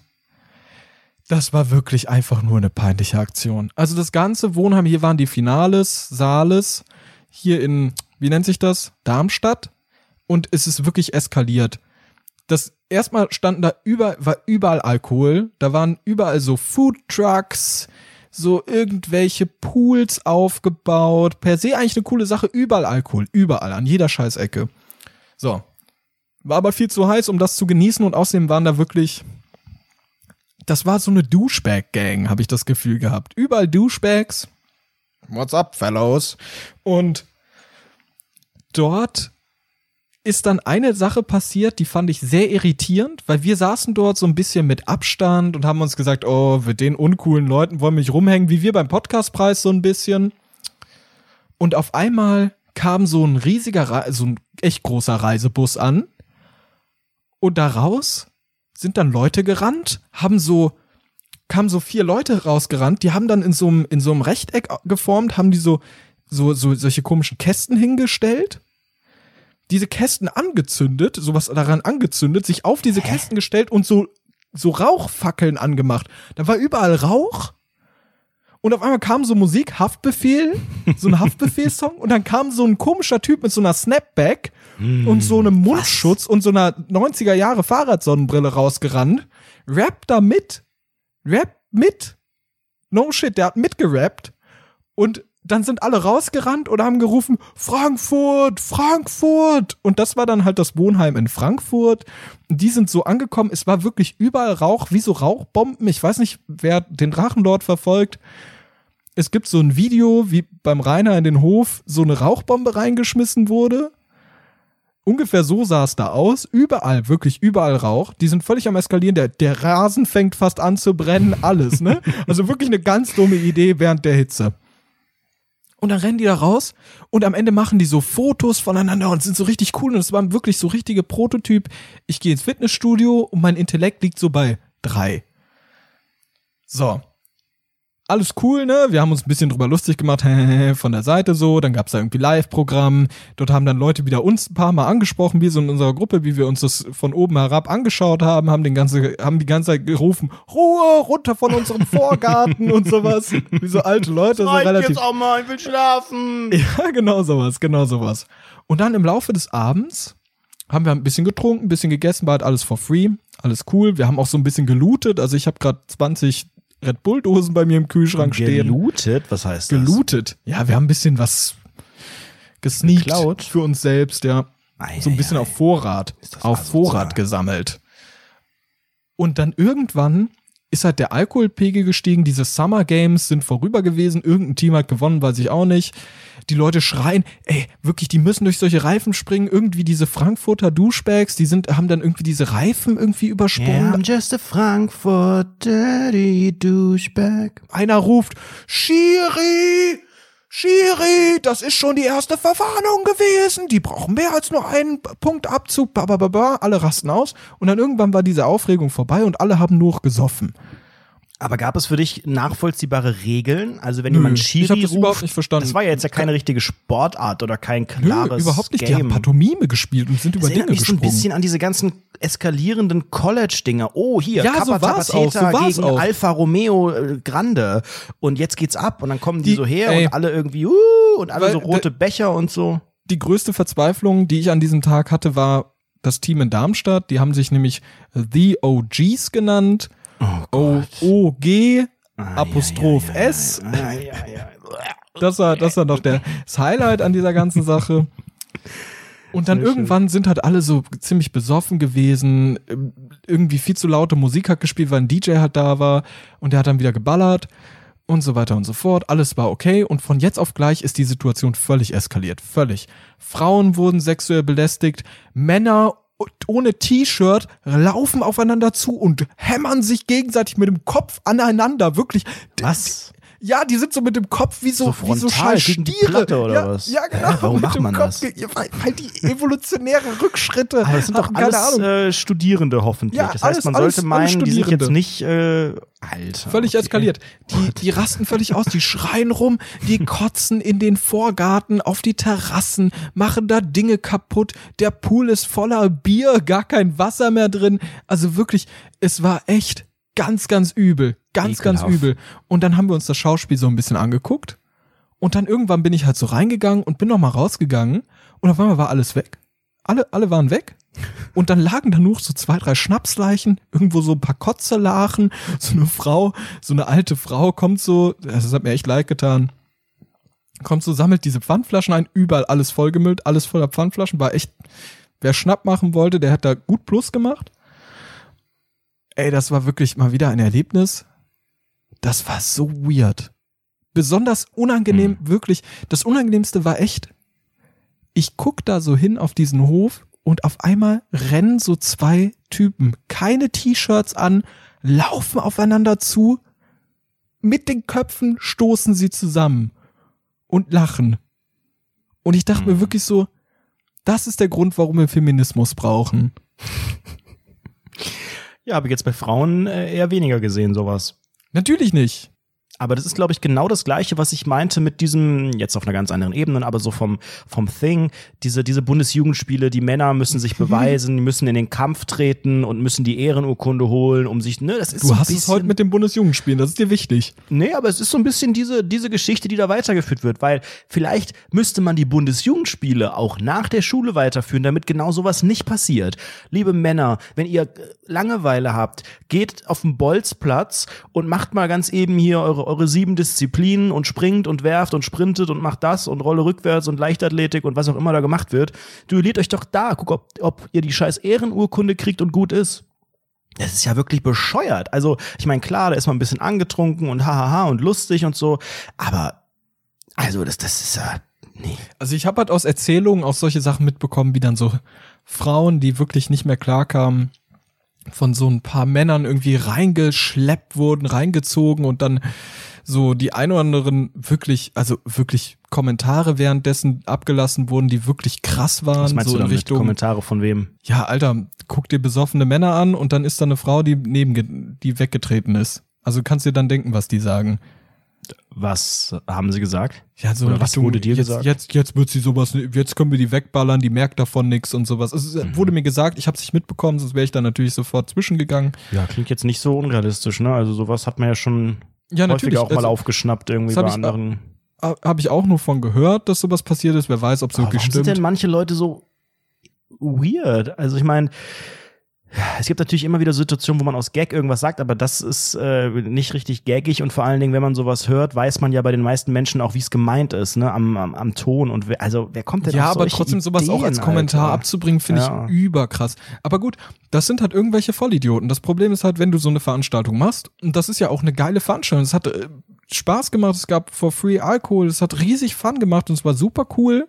Speaker 2: das war wirklich einfach nur eine peinliche Aktion. Also das ganze Wohnheim, hier waren die Finales, Saales, hier in, wie nennt sich das? Darmstadt. Und es ist wirklich eskaliert. Das erstmal standen da über, war überall Alkohol. Da waren überall so Food Trucks, so irgendwelche Pools aufgebaut. Per se eigentlich eine coole Sache. Überall Alkohol. Überall. An jeder Scheißecke. So. War aber viel zu heiß, um das zu genießen. Und außerdem waren da wirklich. Das war so eine Douchebag-Gang, habe ich das Gefühl gehabt. Überall Douchebags. What's up, fellows? Und dort ist dann eine Sache passiert, die fand ich sehr irritierend, weil wir saßen dort so ein bisschen mit Abstand und haben uns gesagt, oh, mit den uncoolen Leuten wollen wir nicht rumhängen, wie wir beim Podcastpreis so ein bisschen. Und auf einmal kam so ein riesiger, Re so ein echt großer Reisebus an und daraus sind dann Leute gerannt, haben so kamen so vier Leute rausgerannt, die haben dann in so einem in so einem Rechteck geformt, haben die so so so solche komischen Kästen hingestellt diese Kästen angezündet, sowas daran angezündet, sich auf diese Kästen gestellt und so, so Rauchfackeln angemacht. Da war überall Rauch. Und auf einmal kam so Musik, Haftbefehl, so ein Haftbefehl-Song. Und dann kam so ein komischer Typ mit so einer Snapback und so einem Mundschutz und so einer 90er Jahre Fahrradsonnenbrille rausgerannt. Rappt da mit. Rappt mit. No shit, der hat mitgerappt. Und dann sind alle rausgerannt und haben gerufen, Frankfurt, Frankfurt. Und das war dann halt das Wohnheim in Frankfurt. Die sind so angekommen, es war wirklich überall Rauch, wie so Rauchbomben. Ich weiß nicht, wer den Drachenlord verfolgt. Es gibt so ein Video, wie beim Rainer in den Hof so eine Rauchbombe reingeschmissen wurde. Ungefähr so sah es da aus. Überall, wirklich überall Rauch. Die sind völlig am Eskalieren. Der, der Rasen fängt fast an zu brennen. Alles, ne? Also wirklich eine ganz dumme Idee während der Hitze. Und dann rennen die da raus und am Ende machen die so Fotos voneinander und sind so richtig cool. Und es waren wirklich so richtige Prototyp. Ich gehe ins Fitnessstudio und mein Intellekt liegt so bei drei. So. Alles cool, ne? Wir haben uns ein bisschen drüber lustig gemacht, von der Seite so. Dann gab's da irgendwie Live-Programm. Dort haben dann Leute wieder uns ein paar Mal angesprochen, wir so in unserer Gruppe, wie wir uns das von oben herab angeschaut haben, haben den ganze, haben die ganze Zeit gerufen, Ruhe, runter von unserem Vorgarten und sowas. Wie so alte Leute, so relativ.
Speaker 1: auch mal, ich will schlafen.
Speaker 2: Ja, genau sowas, genau sowas. Und dann im Laufe des Abends haben wir ein bisschen getrunken, ein bisschen gegessen, war halt alles for free, alles cool. Wir haben auch so ein bisschen gelootet, also ich habe gerade 20 Red Bull Dosen bei mir im Kühlschrank stehen.
Speaker 1: Gelootet? Was heißt das?
Speaker 2: Gelootet. Ja, wir haben ein bisschen was gesneakt
Speaker 1: Geklaut?
Speaker 2: für uns selbst, ja.
Speaker 1: Ei,
Speaker 2: So ein
Speaker 1: ei,
Speaker 2: bisschen
Speaker 1: ei.
Speaker 2: auf Vorrat, auf
Speaker 1: asozial.
Speaker 2: Vorrat gesammelt. Und dann irgendwann ist halt der Alkoholpegel gestiegen, diese Summer Games sind vorüber gewesen, irgendein Team hat gewonnen, weiß ich auch nicht. Die Leute schreien, ey, wirklich, die müssen durch solche Reifen springen, irgendwie diese Frankfurter Duschbags, die sind, haben dann irgendwie diese Reifen irgendwie übersprungen.
Speaker 1: Yeah, I'm just a Frankfurt dirty douchebag.
Speaker 2: Einer ruft, Schiri! Schiri, das ist schon die erste Verwarnung gewesen. Die brauchen mehr als nur einen Punkt Abzug. Babababa. Alle rasten aus. Und dann irgendwann war diese Aufregung vorbei und alle haben nur gesoffen.
Speaker 1: Aber gab es für dich nachvollziehbare Regeln? Also wenn
Speaker 2: Nö,
Speaker 1: jemand
Speaker 2: ich
Speaker 1: Schiri
Speaker 2: hab das
Speaker 1: ruft,
Speaker 2: überhaupt nicht verstanden.
Speaker 1: Das war ja jetzt ja keine richtige Sportart oder kein klares
Speaker 2: Nö, überhaupt nicht. Die
Speaker 1: Game.
Speaker 2: haben Pantomime gespielt und sind über
Speaker 1: das erinnert
Speaker 2: Dinge
Speaker 1: mich so ein
Speaker 2: gesprungen.
Speaker 1: bisschen an diese ganzen eskalierenden College-Dinger. Oh, hier,
Speaker 2: Ja, so
Speaker 1: Kappa
Speaker 2: war's auch, so war's
Speaker 1: gegen
Speaker 2: auch.
Speaker 1: Alfa Romeo äh, Grande. Und jetzt geht's ab und dann kommen die,
Speaker 2: Die-
Speaker 1: so her
Speaker 2: ey.
Speaker 1: und alle irgendwie, uh, und alle
Speaker 2: Weil
Speaker 1: so rote Becher und so.
Speaker 2: die größte Verzweiflung, die ich an diesem Tag hatte, war das Team in Darmstadt. Die haben sich nämlich The OGs genannt.
Speaker 1: Oh
Speaker 2: O-O-G Apostroph S. Das war, das war noch der, das Highlight an dieser ganzen Sache. Und dann irgendwann sind halt alle so ziemlich besoffen gewesen. Irgendwie viel zu laute Musik hat gespielt, weil ein DJ halt da war. Und der hat dann wieder geballert und so weiter und so fort. Alles war okay. Und von jetzt auf gleich ist die Situation völlig eskaliert. Völlig. Frauen wurden sexuell belästigt. Männer ohne T-Shirt laufen aufeinander zu und hämmern sich gegenseitig mit dem Kopf aneinander. Wirklich.
Speaker 1: Was?
Speaker 2: Ja, die sind so mit dem Kopf wie so,
Speaker 1: So
Speaker 2: wie so
Speaker 1: frontal gegen die
Speaker 2: Stiere.
Speaker 1: Platte oder
Speaker 2: ja,
Speaker 1: was?
Speaker 2: Ja, genau.
Speaker 1: Hä, warum macht man
Speaker 2: Kopf
Speaker 1: das?
Speaker 2: weil, weil die evolutionäre Rückschritte.
Speaker 1: Aber das sind doch alles äh, Studierende hoffentlich.
Speaker 2: Ja,
Speaker 1: das heißt,
Speaker 2: alles-
Speaker 1: man sollte
Speaker 2: alles
Speaker 1: meinen, die sind jetzt nicht äh, Alter.
Speaker 2: Völlig
Speaker 1: okay.
Speaker 2: eskaliert. Die, die rasten völlig aus, die schreien rum, die kotzen in den Vorgarten, auf die Terrassen, machen da Dinge kaputt. Der Pool ist voller Bier, gar kein Wasser mehr drin. Also wirklich, es war echt ganz, ganz übel. Ganz, ganz
Speaker 1: Ekelhaft.
Speaker 2: übel. Und dann haben wir uns das Schauspiel so ein bisschen angeguckt. Und dann irgendwann bin ich halt so reingegangen und bin noch mal rausgegangen. Und auf einmal war alles weg. Alle, alle waren weg. Und dann lagen da nur so zwei, drei Schnapsleichen, irgendwo so ein paar Kotzelachen, so eine Frau, so eine alte Frau kommt so, das hat mir echt leid getan, kommt so, sammelt diese Pfandflaschen ein, überall alles vollgemüllt, alles voller Pfandflaschen, war echt, wer Schnapp machen wollte, der hat da gut Plus gemacht. Ey, das war wirklich mal wieder ein Erlebnis. Das war so weird. Besonders unangenehm, wirklich. Das Unangenehmste war echt, ich guck da so hin auf diesen Hof und auf einmal rennen so zwei Typen, keine T-Shirts an, laufen aufeinander zu, mit den Köpfen stoßen sie zusammen und lachen. Und ich dachte mir
Speaker 1: Mhm.
Speaker 2: wirklich so, das ist der Grund, warum wir Feminismus brauchen.
Speaker 1: Ja, habe ich jetzt bei Frauen äh, eher weniger gesehen, sowas.
Speaker 2: Natürlich nicht.
Speaker 1: Aber das ist, glaube ich, genau das Gleiche, was ich meinte mit diesem, jetzt auf einer ganz anderen Ebene, aber so vom, vom Thing, diese, diese Bundesjugendspiele, die Männer müssen sich beweisen, die müssen in den Kampf treten und müssen die Ehrenurkunde holen, um sich, ne, das ist
Speaker 2: Du
Speaker 1: so
Speaker 2: hast es heute mit dem Bundesjugendspielen, das ist dir wichtig.
Speaker 1: Nee, aber es ist so ein bisschen diese, diese Geschichte, die da weitergeführt wird, weil vielleicht müsste man die Bundesjugendspiele auch nach der Schule weiterführen, damit genau sowas nicht passiert. Liebe Männer, wenn ihr Langeweile habt, geht auf den Bolzplatz und macht mal ganz eben hier eure, eure sieben Disziplinen und springt und werft und sprintet und macht das und Rolle rückwärts und Leichtathletik und was auch immer da gemacht wird. Duelliert euch doch da, guck, ob, ob ihr die scheiß Ehrenurkunde kriegt und gut ist. Das ist ja wirklich bescheuert. Also, ich meine, klar, da ist man ein bisschen angetrunken und hahaha und lustig und so, aber also das, das ist ja. Nee.
Speaker 2: Also ich habe halt aus Erzählungen auch solche Sachen mitbekommen, wie dann so Frauen, die wirklich nicht mehr klarkamen, von so ein paar Männern irgendwie reingeschleppt wurden, reingezogen und dann so die ein oder anderen wirklich, also wirklich Kommentare währenddessen abgelassen wurden, die wirklich krass waren,
Speaker 1: Was meinst
Speaker 2: so
Speaker 1: du
Speaker 2: in
Speaker 1: damit?
Speaker 2: Richtung,
Speaker 1: Kommentare von wem?
Speaker 2: ja, Alter, guck dir besoffene Männer an und dann ist da eine Frau, die neben, die weggetreten ist. Also kannst dir dann denken, was die sagen.
Speaker 1: Was haben sie gesagt?
Speaker 2: Ja, so
Speaker 1: Oder was
Speaker 2: Richtung,
Speaker 1: wurde dir
Speaker 2: jetzt,
Speaker 1: gesagt?
Speaker 2: Jetzt, jetzt wird sie sowas, jetzt können wir die wegballern, die merkt davon nichts und sowas. Es
Speaker 1: Mhm.
Speaker 2: ist- wurde mir gesagt, ich habe es nicht mitbekommen, sonst wäre ich da natürlich sofort zwischengegangen.
Speaker 1: Ja, klingt jetzt nicht so unrealistisch, ne? Also sowas hat man ja schon
Speaker 2: Ja, natürlich.
Speaker 1: häufiger auch mal
Speaker 2: also,
Speaker 1: aufgeschnappt irgendwie bei anderen.
Speaker 2: habe ich auch nur von gehört, dass sowas passiert ist. Wer weiß, ob es wirklich
Speaker 1: warum sind
Speaker 2: stimmt.
Speaker 1: denn manche Leute so weird? Also ich meine, es gibt natürlich immer wieder Situationen, wo man aus Gag irgendwas sagt, aber das ist äh, nicht richtig gaggig und vor allen Dingen, wenn man sowas hört, weiß man ja bei den meisten Menschen auch, wie es gemeint ist, ne, am, am, am Ton und wer, also wer kommt denn
Speaker 2: Ja,
Speaker 1: auf
Speaker 2: aber trotzdem sowas
Speaker 1: Ideen,
Speaker 2: auch als Kommentar
Speaker 1: Alter?
Speaker 2: abzubringen, finde
Speaker 1: Ja.
Speaker 2: ich überkrass. Aber gut, das sind halt irgendwelche Vollidioten. Das Problem ist halt, wenn du so eine Veranstaltung machst, und das ist ja auch eine geile Veranstaltung. Es hat äh, Spaß gemacht, es gab for free Alkohol, es hat riesig Fun gemacht und es war super cool.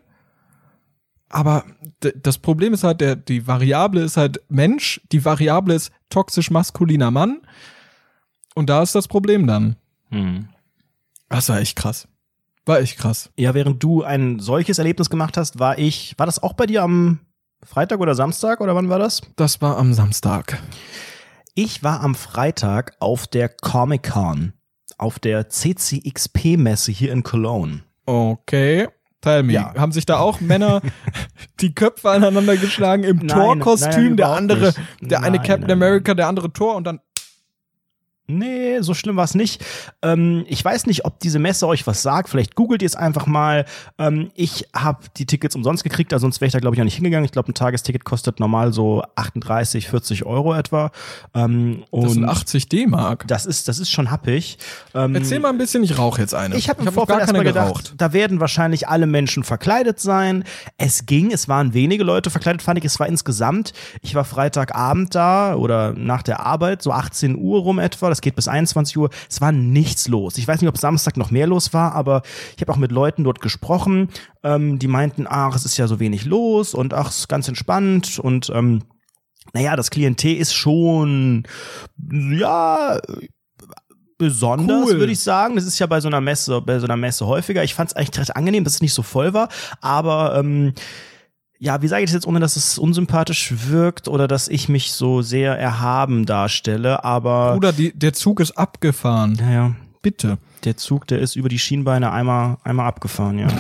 Speaker 2: Aber das Problem ist halt, der, die Variable ist halt Mensch, die Variable ist toxisch maskuliner Mann. Und da ist das Problem dann.
Speaker 1: Hm.
Speaker 2: Das war echt krass. War echt krass.
Speaker 1: Ja, während du ein solches Erlebnis gemacht hast, war ich, war das auch bei dir am Freitag oder Samstag oder wann war das?
Speaker 2: Das war am Samstag.
Speaker 1: Ich war am Freitag auf der Comic-Con, auf der CCXP-Messe hier in Cologne.
Speaker 2: Okay. Tell me.
Speaker 1: Ja.
Speaker 2: Haben sich da auch Männer die Köpfe aneinander geschlagen im Torkostüm? der andere,
Speaker 1: nicht.
Speaker 2: der eine
Speaker 1: Nein,
Speaker 2: Captain
Speaker 1: nein,
Speaker 2: America, der andere Tor und dann.
Speaker 1: Nee, so schlimm war es nicht. Ähm, ich weiß nicht, ob diese Messe euch was sagt. Vielleicht googelt ihr es einfach mal. Ähm, ich habe die Tickets umsonst gekriegt, also sonst wäre ich da, glaube ich, auch nicht hingegangen. Ich glaube, ein Tagesticket kostet normal so 38, 40 Euro etwa. Ähm,
Speaker 2: Das sind 80 D-Mark.
Speaker 1: das ist, das ist schon happig. Ähm,
Speaker 2: Erzähl mal ein bisschen, ich rauche jetzt eine.
Speaker 1: Ich habe im
Speaker 2: hab
Speaker 1: Vorfeld
Speaker 2: gar keine
Speaker 1: erstmal gedacht,
Speaker 2: geraucht.
Speaker 1: da werden wahrscheinlich alle Menschen verkleidet sein. Es ging, es waren wenige Leute verkleidet, fand ich. Es war insgesamt, ich war Freitagabend da oder nach der Arbeit, so 18 Uhr rum etwa, das geht bis 21 Uhr. Es war nichts los. Ich weiß nicht, ob Samstag noch mehr los war, aber ich habe auch mit Leuten dort gesprochen, ähm, die meinten, ach, es ist ja so wenig los und ach, es ist ganz entspannt und ähm, naja, das Klientel ist schon, ja, besonders,
Speaker 2: Cool.
Speaker 1: würde ich sagen. Das ist ja bei so einer Messe, bei so einer Messe häufiger. Ich fand es eigentlich recht angenehm, dass es nicht so voll war, aber ähm, ja, wie sage ich das jetzt, ohne dass es unsympathisch wirkt oder dass ich mich so sehr erhaben darstelle, aber
Speaker 2: Bruder, die, der Zug ist abgefahren.
Speaker 1: naja,
Speaker 2: Bitte.
Speaker 1: der Zug, der ist über die Schienbeine einmal, einmal abgefahren, ja.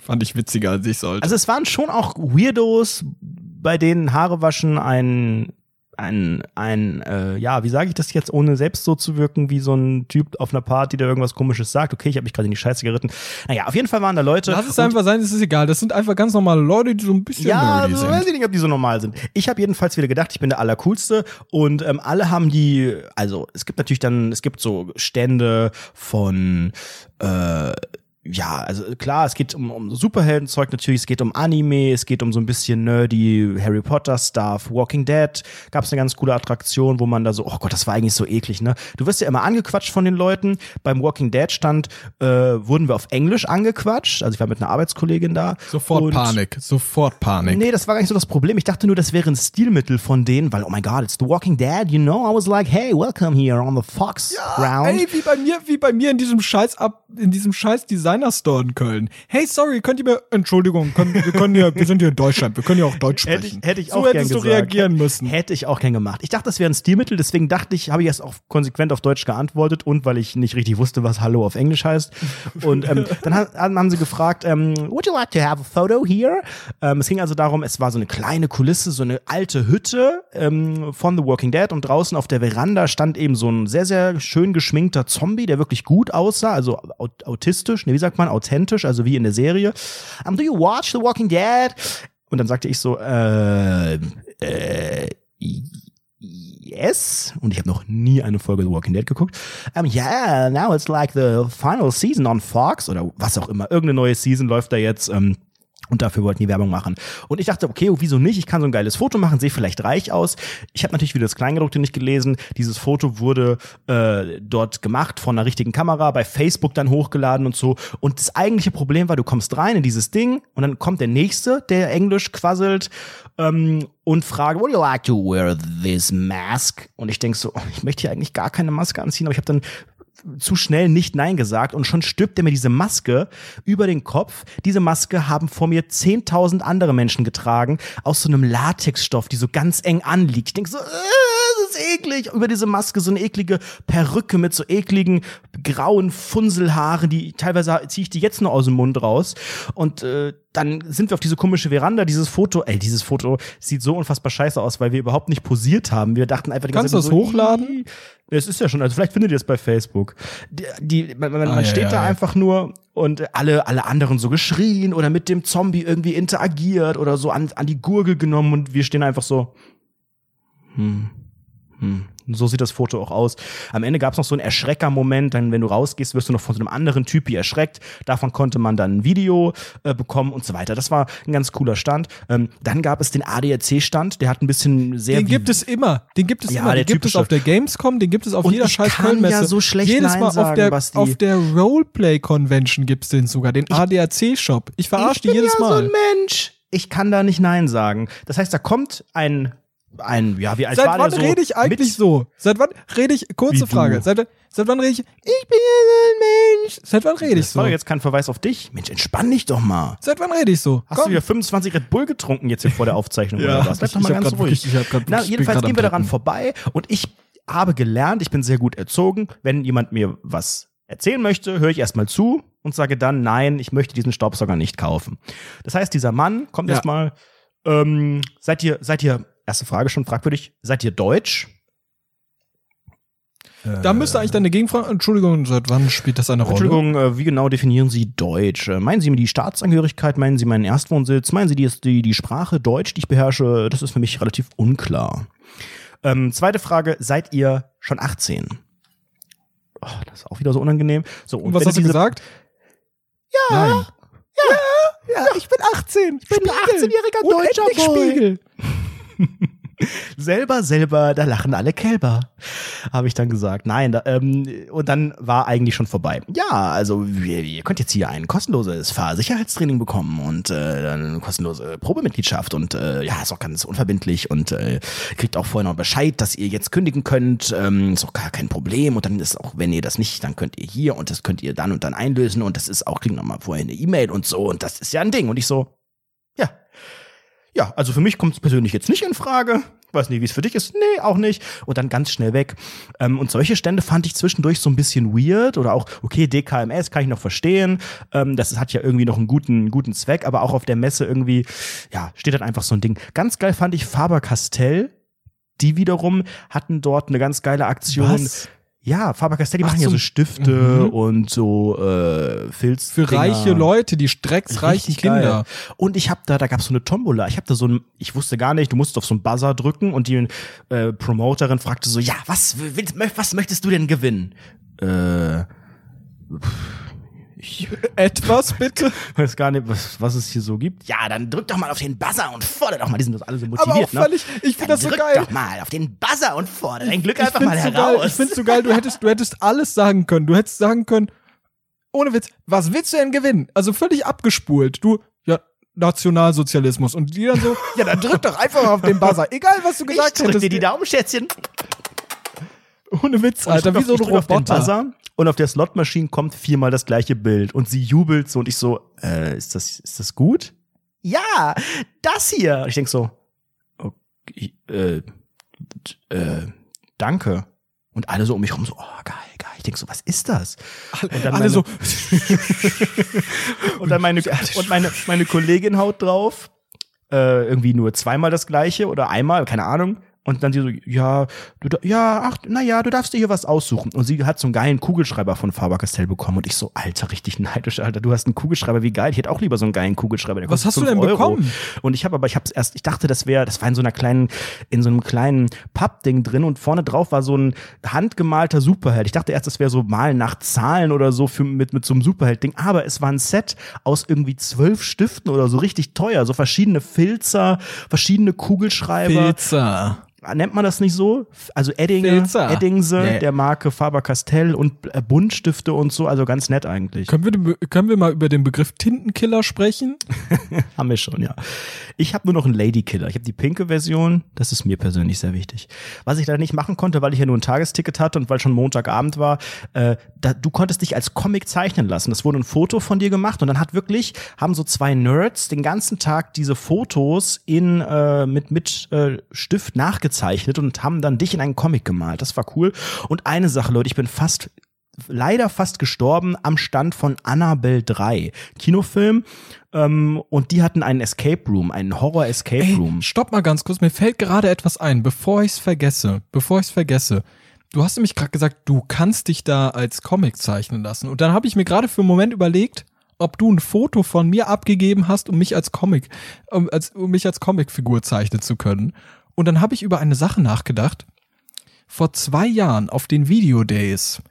Speaker 2: Fand ich witziger, als ich sollte.
Speaker 1: Also es waren schon auch Weirdos, bei denen Haare waschen ein ein, ein äh, ja, wie sage ich das jetzt, ohne selbst so zu wirken wie so ein Typ auf einer Party, der irgendwas komisches sagt. Okay, ich habe mich gerade in die Scheiße geritten. Naja, auf jeden Fall waren da Leute.
Speaker 2: Lass es einfach sein, es ist egal. Das sind einfach ganz normale Leute, die so ein bisschen
Speaker 1: ja,
Speaker 2: nerdy
Speaker 1: also,
Speaker 2: sind.
Speaker 1: weiß ich nicht, ob die so normal sind. Ich habe jedenfalls wieder gedacht, ich bin der Allercoolste und ähm, alle haben die, also es gibt natürlich dann, es gibt so Stände von äh, ja, also klar, es geht um, um Superheldenzeug natürlich, es geht um Anime, es geht um so ein bisschen nerdy Harry Potter Stuff, Walking Dead, gab es eine ganz coole Attraktion, wo man da so, oh Gott, das war eigentlich so eklig, ne? Du wirst ja immer angequatscht von den Leuten. Beim Walking Dead Stand äh, wurden wir auf Englisch angequatscht, also ich war mit einer Arbeitskollegin da.
Speaker 2: Sofort
Speaker 1: und
Speaker 2: Panik. Sofort Panik.
Speaker 1: Nee, das war gar nicht so das Problem. Ich dachte nur, das wäre ein Stilmittel von denen, weil, oh my God, it's The Walking Dead, you know? I was like, hey, welcome here on the Fox Ground.
Speaker 2: Ey, wie bei mir, wie bei mir in diesem Scheiß ab, in diesem Scheiß Designer Store in Köln. Hey, sorry, könnt ihr mir, Entschuldigung, können, wir können hier, wir sind hier in Deutschland, wir können ja auch Deutsch
Speaker 1: Hätte
Speaker 2: sprechen.
Speaker 1: ich, hätte ich
Speaker 2: so
Speaker 1: auch
Speaker 2: hättest
Speaker 1: gern
Speaker 2: du
Speaker 1: gesagt.
Speaker 2: reagieren müssen.
Speaker 1: Hätte ich auch gern gemacht. Ich dachte, das wäre ein Stilmittel, deswegen dachte ich, habe ich erst auch konsequent auf Deutsch geantwortet und weil ich nicht richtig wusste, was Hallo auf Englisch heißt. Und ähm, dann ha- haben sie gefragt, ähm, would you like to have a photo here? Ähm, es ging also darum, es war so eine kleine Kulisse, so eine alte Hütte ähm, von The Walking Dead und draußen auf der Veranda stand eben so ein sehr, sehr schön geschminkter Zombie, der wirklich gut aussah, also au- autistisch, ne, wie sagt man, authentisch, also wie in der Serie. Um, do you watch The Walking Dead? Und dann sagte ich so, äh, äh, yes. Und ich habe noch nie eine Folge The Walking Dead geguckt. Um, yeah, now it's like the final season on Fox oder was auch immer. Irgendeine neue Season läuft da jetzt. Ähm, und dafür wollten die Werbung machen. Und ich dachte, okay, wieso nicht? Ich kann so ein geiles Foto machen, sehe vielleicht reich aus. Ich habe natürlich wieder das Kleingedruckte nicht gelesen. Dieses Foto wurde äh, dort gemacht von einer richtigen Kamera, bei Facebook dann hochgeladen und so. Und das eigentliche Problem war, du kommst rein in dieses Ding und dann kommt der Nächste, der Englisch quasselt ähm, und fragt, would you like to wear this mask? Und ich denk so, oh, ich möchte hier eigentlich gar keine Maske anziehen, aber ich habe dann zu schnell nicht Nein gesagt und schon stülpt er mir diese Maske über den Kopf. Diese Maske haben vor mir 10.000 andere Menschen getragen aus so einem Latexstoff, die so ganz eng anliegt. Ich denke so, äh, das ist eklig. Über diese Maske so eine eklige Perücke mit so ekligen grauen Funselhaaren, die teilweise ziehe ich die jetzt noch aus dem Mund raus. Und äh, dann sind wir auf diese komische Veranda, dieses Foto, ey, dieses Foto sieht so unfassbar scheiße aus, weil wir überhaupt nicht posiert haben. Wir dachten einfach die
Speaker 2: Kannst du
Speaker 1: ganze
Speaker 2: das
Speaker 1: so,
Speaker 2: hochladen?
Speaker 1: Es ist ja schon, also vielleicht findet ihr es bei Facebook. Die, die man, man,
Speaker 2: Ah,
Speaker 1: steht
Speaker 2: ja,
Speaker 1: da
Speaker 2: ja.
Speaker 1: einfach nur und alle, alle anderen so geschrien oder mit dem Zombie irgendwie interagiert oder so an, an die Gurgel genommen und wir stehen einfach so. Hm. Hm. So sieht das Foto auch aus. Am Ende gab es noch so einen Erschrecker-Moment, dann wenn du rausgehst, wirst du noch von so einem anderen Typi erschreckt. Davon konnte man dann ein Video äh, bekommen und so weiter. Das war ein ganz cooler Stand. Ähm, dann gab es den ADAC-Stand, der hat ein bisschen sehr
Speaker 2: Den gibt es immer. Den gibt es
Speaker 1: Ja,
Speaker 2: immer.
Speaker 1: der
Speaker 2: Den gibt es
Speaker 1: typische.
Speaker 2: auf der Gamescom, den gibt es auf
Speaker 1: Und
Speaker 2: jeder
Speaker 1: ich
Speaker 2: scheiß
Speaker 1: kann
Speaker 2: Kölnmesse.
Speaker 1: ja so schlecht
Speaker 2: Jedes
Speaker 1: Nein
Speaker 2: Mal auf
Speaker 1: sagen,
Speaker 2: der,
Speaker 1: Basti.
Speaker 2: auf der Roleplay Convention gibt's den sogar, den ADAC-Shop. Ich verarsche
Speaker 1: ich
Speaker 2: die
Speaker 1: bin
Speaker 2: jedes
Speaker 1: ja
Speaker 2: Mal.
Speaker 1: so ein Mensch. Ich kann da nicht Nein sagen. Das heißt, da kommt ein, ein, ja, wie alt
Speaker 2: Seit
Speaker 1: war
Speaker 2: wann
Speaker 1: der so?
Speaker 2: rede ich eigentlich
Speaker 1: mit,
Speaker 2: so? Seit wann rede ich, kurze. Frage, seit, seit wann rede ich, ich bin ein Mensch. Seit wann rede ich so?
Speaker 1: war jetzt kein Verweis auf dich. Mensch, entspann dich doch mal.
Speaker 2: Seit wann rede ich so?
Speaker 1: Hast du wieder 25 Red Bull getrunken jetzt hier vor der Aufzeichnung
Speaker 2: Ja,
Speaker 1: oder was? Bleib doch mal ganz ruhig.
Speaker 2: wirklich- ich grad
Speaker 1: Na, jedenfalls gehen wir daran vorbei und ich habe gelernt, ich bin sehr gut erzogen. Wenn jemand mir was erzählen möchte, höre ich erstmal zu und sage dann, nein, ich möchte diesen Staubsauger nicht kaufen. Das heißt, dieser Mann kommt
Speaker 2: Ja.
Speaker 1: erstmal, ähm, seid ihr, seid ihr, erste Frage schon fragwürdig, seid ihr deutsch?
Speaker 2: Da müsste eigentlich deine Gegenfrage, Entschuldigung, seit wann spielt das eine Rolle?
Speaker 1: Entschuldigung, äh, wie genau definieren Sie Deutsch? Äh, Meinen Sie die Staatsangehörigkeit? Meinen Sie meinen Erstwohnsitz? Meinen Sie die, die, die Sprache Deutsch, die ich beherrsche? Das ist für mich relativ unklar. Ähm, zweite Frage, seid ihr schon 18? Oh, das ist auch wieder so unangenehm. So,
Speaker 2: Und was
Speaker 1: wenn
Speaker 2: hast du gesagt? Ja. Nein.
Speaker 1: Ja, ich bin 18. Ich bin ein 18-jähriger deutscher Boy.
Speaker 2: Spiegel.
Speaker 1: Selber, selber, da lachen alle Kälber, habe ich dann gesagt. Nein, da, ähm, und dann war eigentlich schon vorbei. Ja, also ihr, ihr könnt jetzt hier ein kostenloses Fahrsicherheitstraining bekommen und äh, dann eine kostenlose Probemitgliedschaft und äh, ja, ist auch ganz unverbindlich und äh, kriegt auch vorher noch Bescheid, dass ihr jetzt kündigen könnt. Ähm, ist auch gar kein Problem und dann ist auch, wenn ihr das nicht, dann könnt ihr hier und das könnt ihr dann und dann einlösen und das ist auch, kriegt nochmal vorher eine E-Mail und so und das ist ja ein Ding. Und ich so, ja, ja, also für mich kommt es persönlich jetzt nicht in Frage. Weiß nicht, wie es für dich ist. Nee, auch nicht. Und dann ganz schnell weg. Ähm, und solche Stände fand ich zwischendurch so ein bisschen weird. Oder auch, okay, DKMS kann ich noch verstehen. Ähm, das hat ja irgendwie noch einen guten, guten Zweck. Aber auch auf der Messe irgendwie, ja, steht dann einfach so ein Ding. Ganz geil fand ich Faber-Castell. Die wiederum hatten dort eine ganz geile Aktion.
Speaker 2: Was?
Speaker 1: Ja, Faber-Castell, die
Speaker 2: Ach,
Speaker 1: machen ja
Speaker 2: so-
Speaker 1: Stifte
Speaker 2: Mhm.
Speaker 1: und so äh, Filz.
Speaker 2: Für reiche Leute, die strecksreichen. Kinder.
Speaker 1: Und ich habe da, da gab es so eine Tombola. Ich habe da so ein, ich wusste gar nicht, du musst auf so einen Buzzer drücken und die äh, Promoterin fragte so, ja, was was möchtest du denn gewinnen? Äh, ich
Speaker 2: Etwas bitte?
Speaker 1: weiß gar nicht, was, was es hier so gibt. Ja, dann drück doch mal auf den Buzzer und fordere doch mal. Die sind doch alle so
Speaker 2: Aber
Speaker 1: motiviert,
Speaker 2: auch
Speaker 1: ne?
Speaker 2: völlig, ich finde das so
Speaker 1: drück
Speaker 2: geil.
Speaker 1: doch mal auf den Buzzer und fordere dein Glück
Speaker 2: ich
Speaker 1: einfach mal
Speaker 2: so geil.
Speaker 1: heraus.
Speaker 2: Ich find's so geil, du hättest, du hättest alles sagen können. Du hättest sagen können, ohne Witz, was willst du denn gewinnen? Also völlig abgespult. Du, ja, Nationalsozialismus. Und die dann so, ja, dann drück doch einfach auf den Buzzer. Egal, was du
Speaker 1: ich
Speaker 2: gesagt
Speaker 1: drück
Speaker 2: hättest.
Speaker 1: dir die Daumen, Schätzchen.
Speaker 2: Ohne Witz, Alter, wie so ein
Speaker 1: auf, ich drück auf den
Speaker 2: Roboter.
Speaker 1: Und auf der Slotmaschine kommt viermal das gleiche Bild und sie jubelt so und ich so, äh, ist das, ist das gut? Ja, das hier. Und ich denk so, okay, äh, äh, danke. Und alle so um mich rum so, oh, geil, geil. Ich denk so, was ist das? Und dann
Speaker 2: Alle
Speaker 1: meine-
Speaker 2: so,
Speaker 1: und dann meine, und meine, meine Kollegin haut drauf, äh, irgendwie nur zweimal das gleiche oder einmal, keine Ahnung. Und dann die so, ja, du, ja, ach, na ja, du darfst dir hier was aussuchen. Und sie hat so einen geilen Kugelschreiber von Faber-Castell bekommen. Und ich so, Alter, richtig neidisch, Alter. Du hast einen Kugelschreiber, wie geil. Ich hätte auch lieber so einen geilen Kugelschreiber.
Speaker 2: Was hast du denn
Speaker 1: 5 Euro.
Speaker 2: bekommen?
Speaker 1: Und ich habe aber, ich habe erst, ich dachte, das wäre, das war in so einer kleinen, in so einem kleinen Pappding drin und vorne drauf war so ein handgemalter Superheld. Ich dachte erst, das wäre so Malen nach Zahlen oder so für, mit, mit so einem Superheld-Ding. Aber es war ein Set aus irgendwie zwölf Stiften oder so richtig teuer. So verschiedene Filzer, verschiedene Kugelschreiber.
Speaker 2: Pilzer.
Speaker 1: Nennt man das nicht so? Also Eddinge,
Speaker 2: Filzer.
Speaker 1: Eddingse,
Speaker 2: Nee.
Speaker 1: der Marke Faber-Castell und äh, Buntstifte und so. Also ganz nett eigentlich.
Speaker 2: Können wir, können wir mal über den Begriff Tintenkiller sprechen?
Speaker 1: Haben wir schon, ja. Ich habe nur noch einen Ladykiller. Ich habe die pinke Version. Das ist mir persönlich sehr wichtig. Was ich leider nicht machen konnte, weil ich ja nur ein Tagesticket hatte und weil schon Montagabend war, äh, da, du konntest dich als Comic zeichnen lassen. Das wurde ein Foto von dir gemacht und dann hat wirklich, haben so zwei Nerds den ganzen Tag diese Fotos in äh, mit, mit äh, Stift nachgezeichnet und haben dann dich in einen Comic gemalt. Das war cool. Und eine Sache, Leute, ich bin fast leider fast gestorben am Stand von Annabelle 3, Kinofilm. Ähm, und die hatten einen Escape Room, einen Horror Escape
Speaker 2: Ey,
Speaker 1: Room.
Speaker 2: stopp mal ganz kurz, mir fällt gerade etwas ein, bevor ich's vergesse, bevor ich's vergesse. Du hast nämlich gerade gesagt, du kannst dich da als Comic zeichnen lassen. Und dann habe ich mir gerade für einen Moment überlegt, ob du ein Foto von mir abgegeben hast, um mich als Comic, um, als, um mich als Comicfigur zeichnen zu können. Und dann habe ich über eine Sache nachgedacht. Vor zwei Jahren auf den Video Days,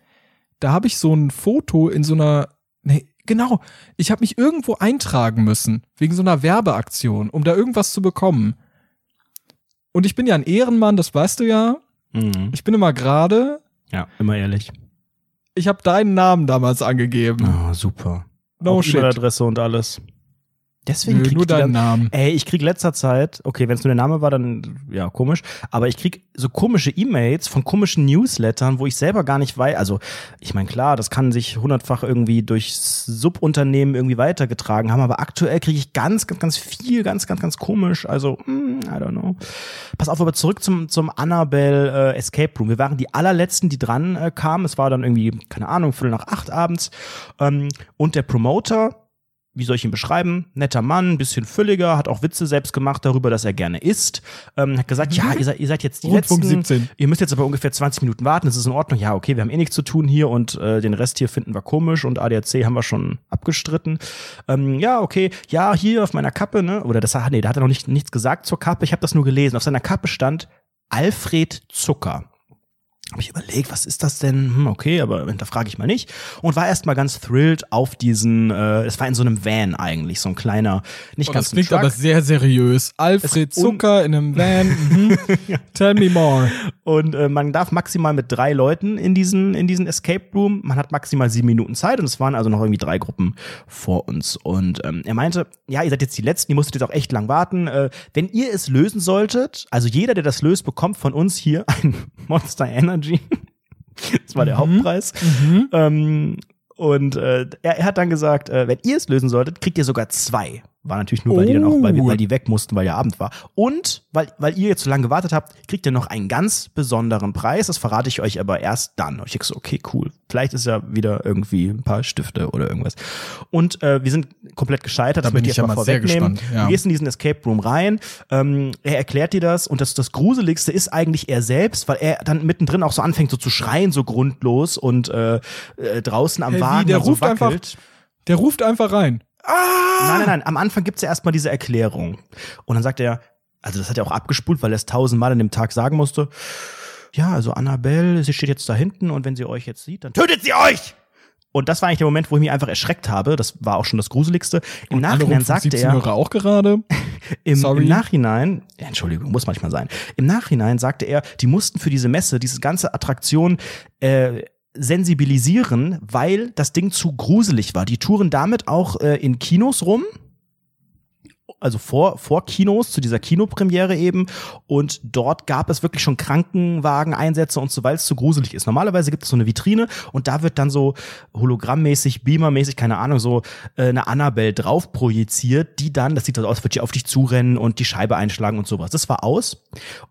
Speaker 2: da habe ich so ein Foto in so einer, nee, genau, ich habe mich irgendwo eintragen müssen, wegen so einer Werbeaktion, um da irgendwas zu bekommen. Und ich bin ja ein Ehrenmann, das weißt du ja.
Speaker 1: Mhm.
Speaker 2: Ich bin immer gerade.
Speaker 1: Ja, immer ehrlich.
Speaker 2: Ich habe deinen Namen damals angegeben.
Speaker 1: Oh, super.
Speaker 2: No
Speaker 1: Auch
Speaker 2: shit.
Speaker 1: E-Mail-Adresse und alles. Deswegen krieg
Speaker 2: nur
Speaker 1: ich
Speaker 2: deinen Namen.
Speaker 1: Ey, ich krieg letzter Zeit, okay, wenn es nur der Name war, dann ja, komisch, aber ich krieg so komische E-Mails von komischen Newslettern, wo ich selber gar nicht weiß, also ich meine, klar, das kann sich hundertfach irgendwie durch Subunternehmen irgendwie weitergetragen haben, aber aktuell kriege ich ganz, ganz, ganz viel, ganz, ganz, ganz komisch, also, hm, I don't know. Pass auf, aber zurück zum, zum Annabelle äh, Escape Room. Wir waren die allerletzten, die dran äh, kamen, es war dann irgendwie, keine Ahnung, Viertel nach acht abends ähm, und der Promoter, wie soll ich ihn beschreiben? Netter Mann, bisschen fülliger, hat auch Witze selbst gemacht darüber, dass er gerne isst. Ähm, hat gesagt, ja, ihr seid, ihr seid jetzt die
Speaker 2: Rundfunk
Speaker 1: letzten.
Speaker 2: 17.
Speaker 1: Ihr müsst jetzt aber ungefähr 20 Minuten warten, das ist in Ordnung. Ja, okay, wir haben eh nichts zu tun hier und äh, den Rest hier finden wir komisch und ADAC haben wir schon abgestritten. Ähm, ja, okay, ja, hier auf meiner Kappe, ne? Oder das nee, da hat er noch nicht, nichts gesagt zur Kappe, ich habe das nur gelesen. Auf seiner Kappe stand Alfred Zucker. Habe ich überlegt, was ist das denn? Hm, okay, aber hinterfrage ich mal nicht. Und war erstmal ganz thrilled auf diesen, äh, es war in so einem Van eigentlich, so ein kleiner, nicht
Speaker 2: Oh,
Speaker 1: ganz
Speaker 2: das klingt
Speaker 1: Truck.
Speaker 2: aber sehr seriös. Alfred Zucker in einem Van. Mhm. Tell me more.
Speaker 1: Und äh, man darf maximal mit drei Leuten in diesen, in diesen Escape Room. Man hat maximal sieben Minuten Zeit und es waren also noch irgendwie drei Gruppen vor uns. Und ähm, er meinte, ja, ihr seid jetzt die Letzten, ihr musstet jetzt auch echt lang warten. Äh, wenn ihr es lösen solltet, also jeder, der das löst, bekommt von uns hier ein Monster Energy. das war der Hauptpreis. Ähm, und äh, er, er hat dann gesagt, äh, wenn ihr es lösen solltet, kriegt ihr sogar zwei. War natürlich nur, weil die dann auch, weil, wir-
Speaker 2: Oh.
Speaker 1: weil die weg mussten, weil ja Abend war. Und weil, weil ihr jetzt so lange gewartet habt, kriegt ihr noch einen ganz besonderen Preis. Das verrate ich euch aber erst dann. Und ich denk so, okay, cool. Vielleicht ist ja wieder irgendwie ein paar Stifte oder irgendwas. Und äh, wir sind komplett gescheitert.
Speaker 2: Da
Speaker 1: das
Speaker 2: bin
Speaker 1: möchte
Speaker 2: ich mal
Speaker 1: vorwegnehmen.
Speaker 2: ja.
Speaker 1: Du gehst in diesen Escape Room rein. Ähm, er erklärt dir das und das, das Gruseligste ist eigentlich er selbst, weil er dann mittendrin auch so anfängt, so zu schreien, so grundlos und äh, äh, draußen am
Speaker 2: Hey, wie,
Speaker 1: Wagen
Speaker 2: der
Speaker 1: dann so
Speaker 2: ruft einfach-
Speaker 1: wackelt.
Speaker 2: Der ruft einfach rein.
Speaker 1: Nein, nein, nein. Am Anfang gibt's ja erstmal diese Erklärung. Und dann sagt er, also das hat er auch abgespult, weil er es tausendmal an dem Tag sagen musste. Ja, also Annabelle, sie steht jetzt da hinten und wenn sie euch jetzt sieht, dann tötet sie euch! Und das war eigentlich der Moment, wo ich mich einfach erschreckt habe. Das war auch schon das Gruseligste. Im Nachhinein sagte er,
Speaker 2: Hörer auch gerade.
Speaker 1: im, im Nachhinein, ja, Entschuldigung, muss manchmal sein. Im Nachhinein sagte er, die mussten für diese Messe, diese ganze Attraktion äh, sensibilisieren, weil das Ding zu gruselig war. Die touren damit auch äh, in Kinos rum. Also vor, vor Kinos, zu dieser Kinopremiere eben. Und dort gab es wirklich schon Krankenwagen-Einsätze und so, weil es zu gruselig ist. Normalerweise gibt es so eine Vitrine und da wird dann so hologrammmäßig, beamermäßig, keine Ahnung, so äh, eine Annabelle drauf projiziert, die dann, das sieht so aus, wird die auf dich zurennen und die Scheibe einschlagen und sowas. Das war aus.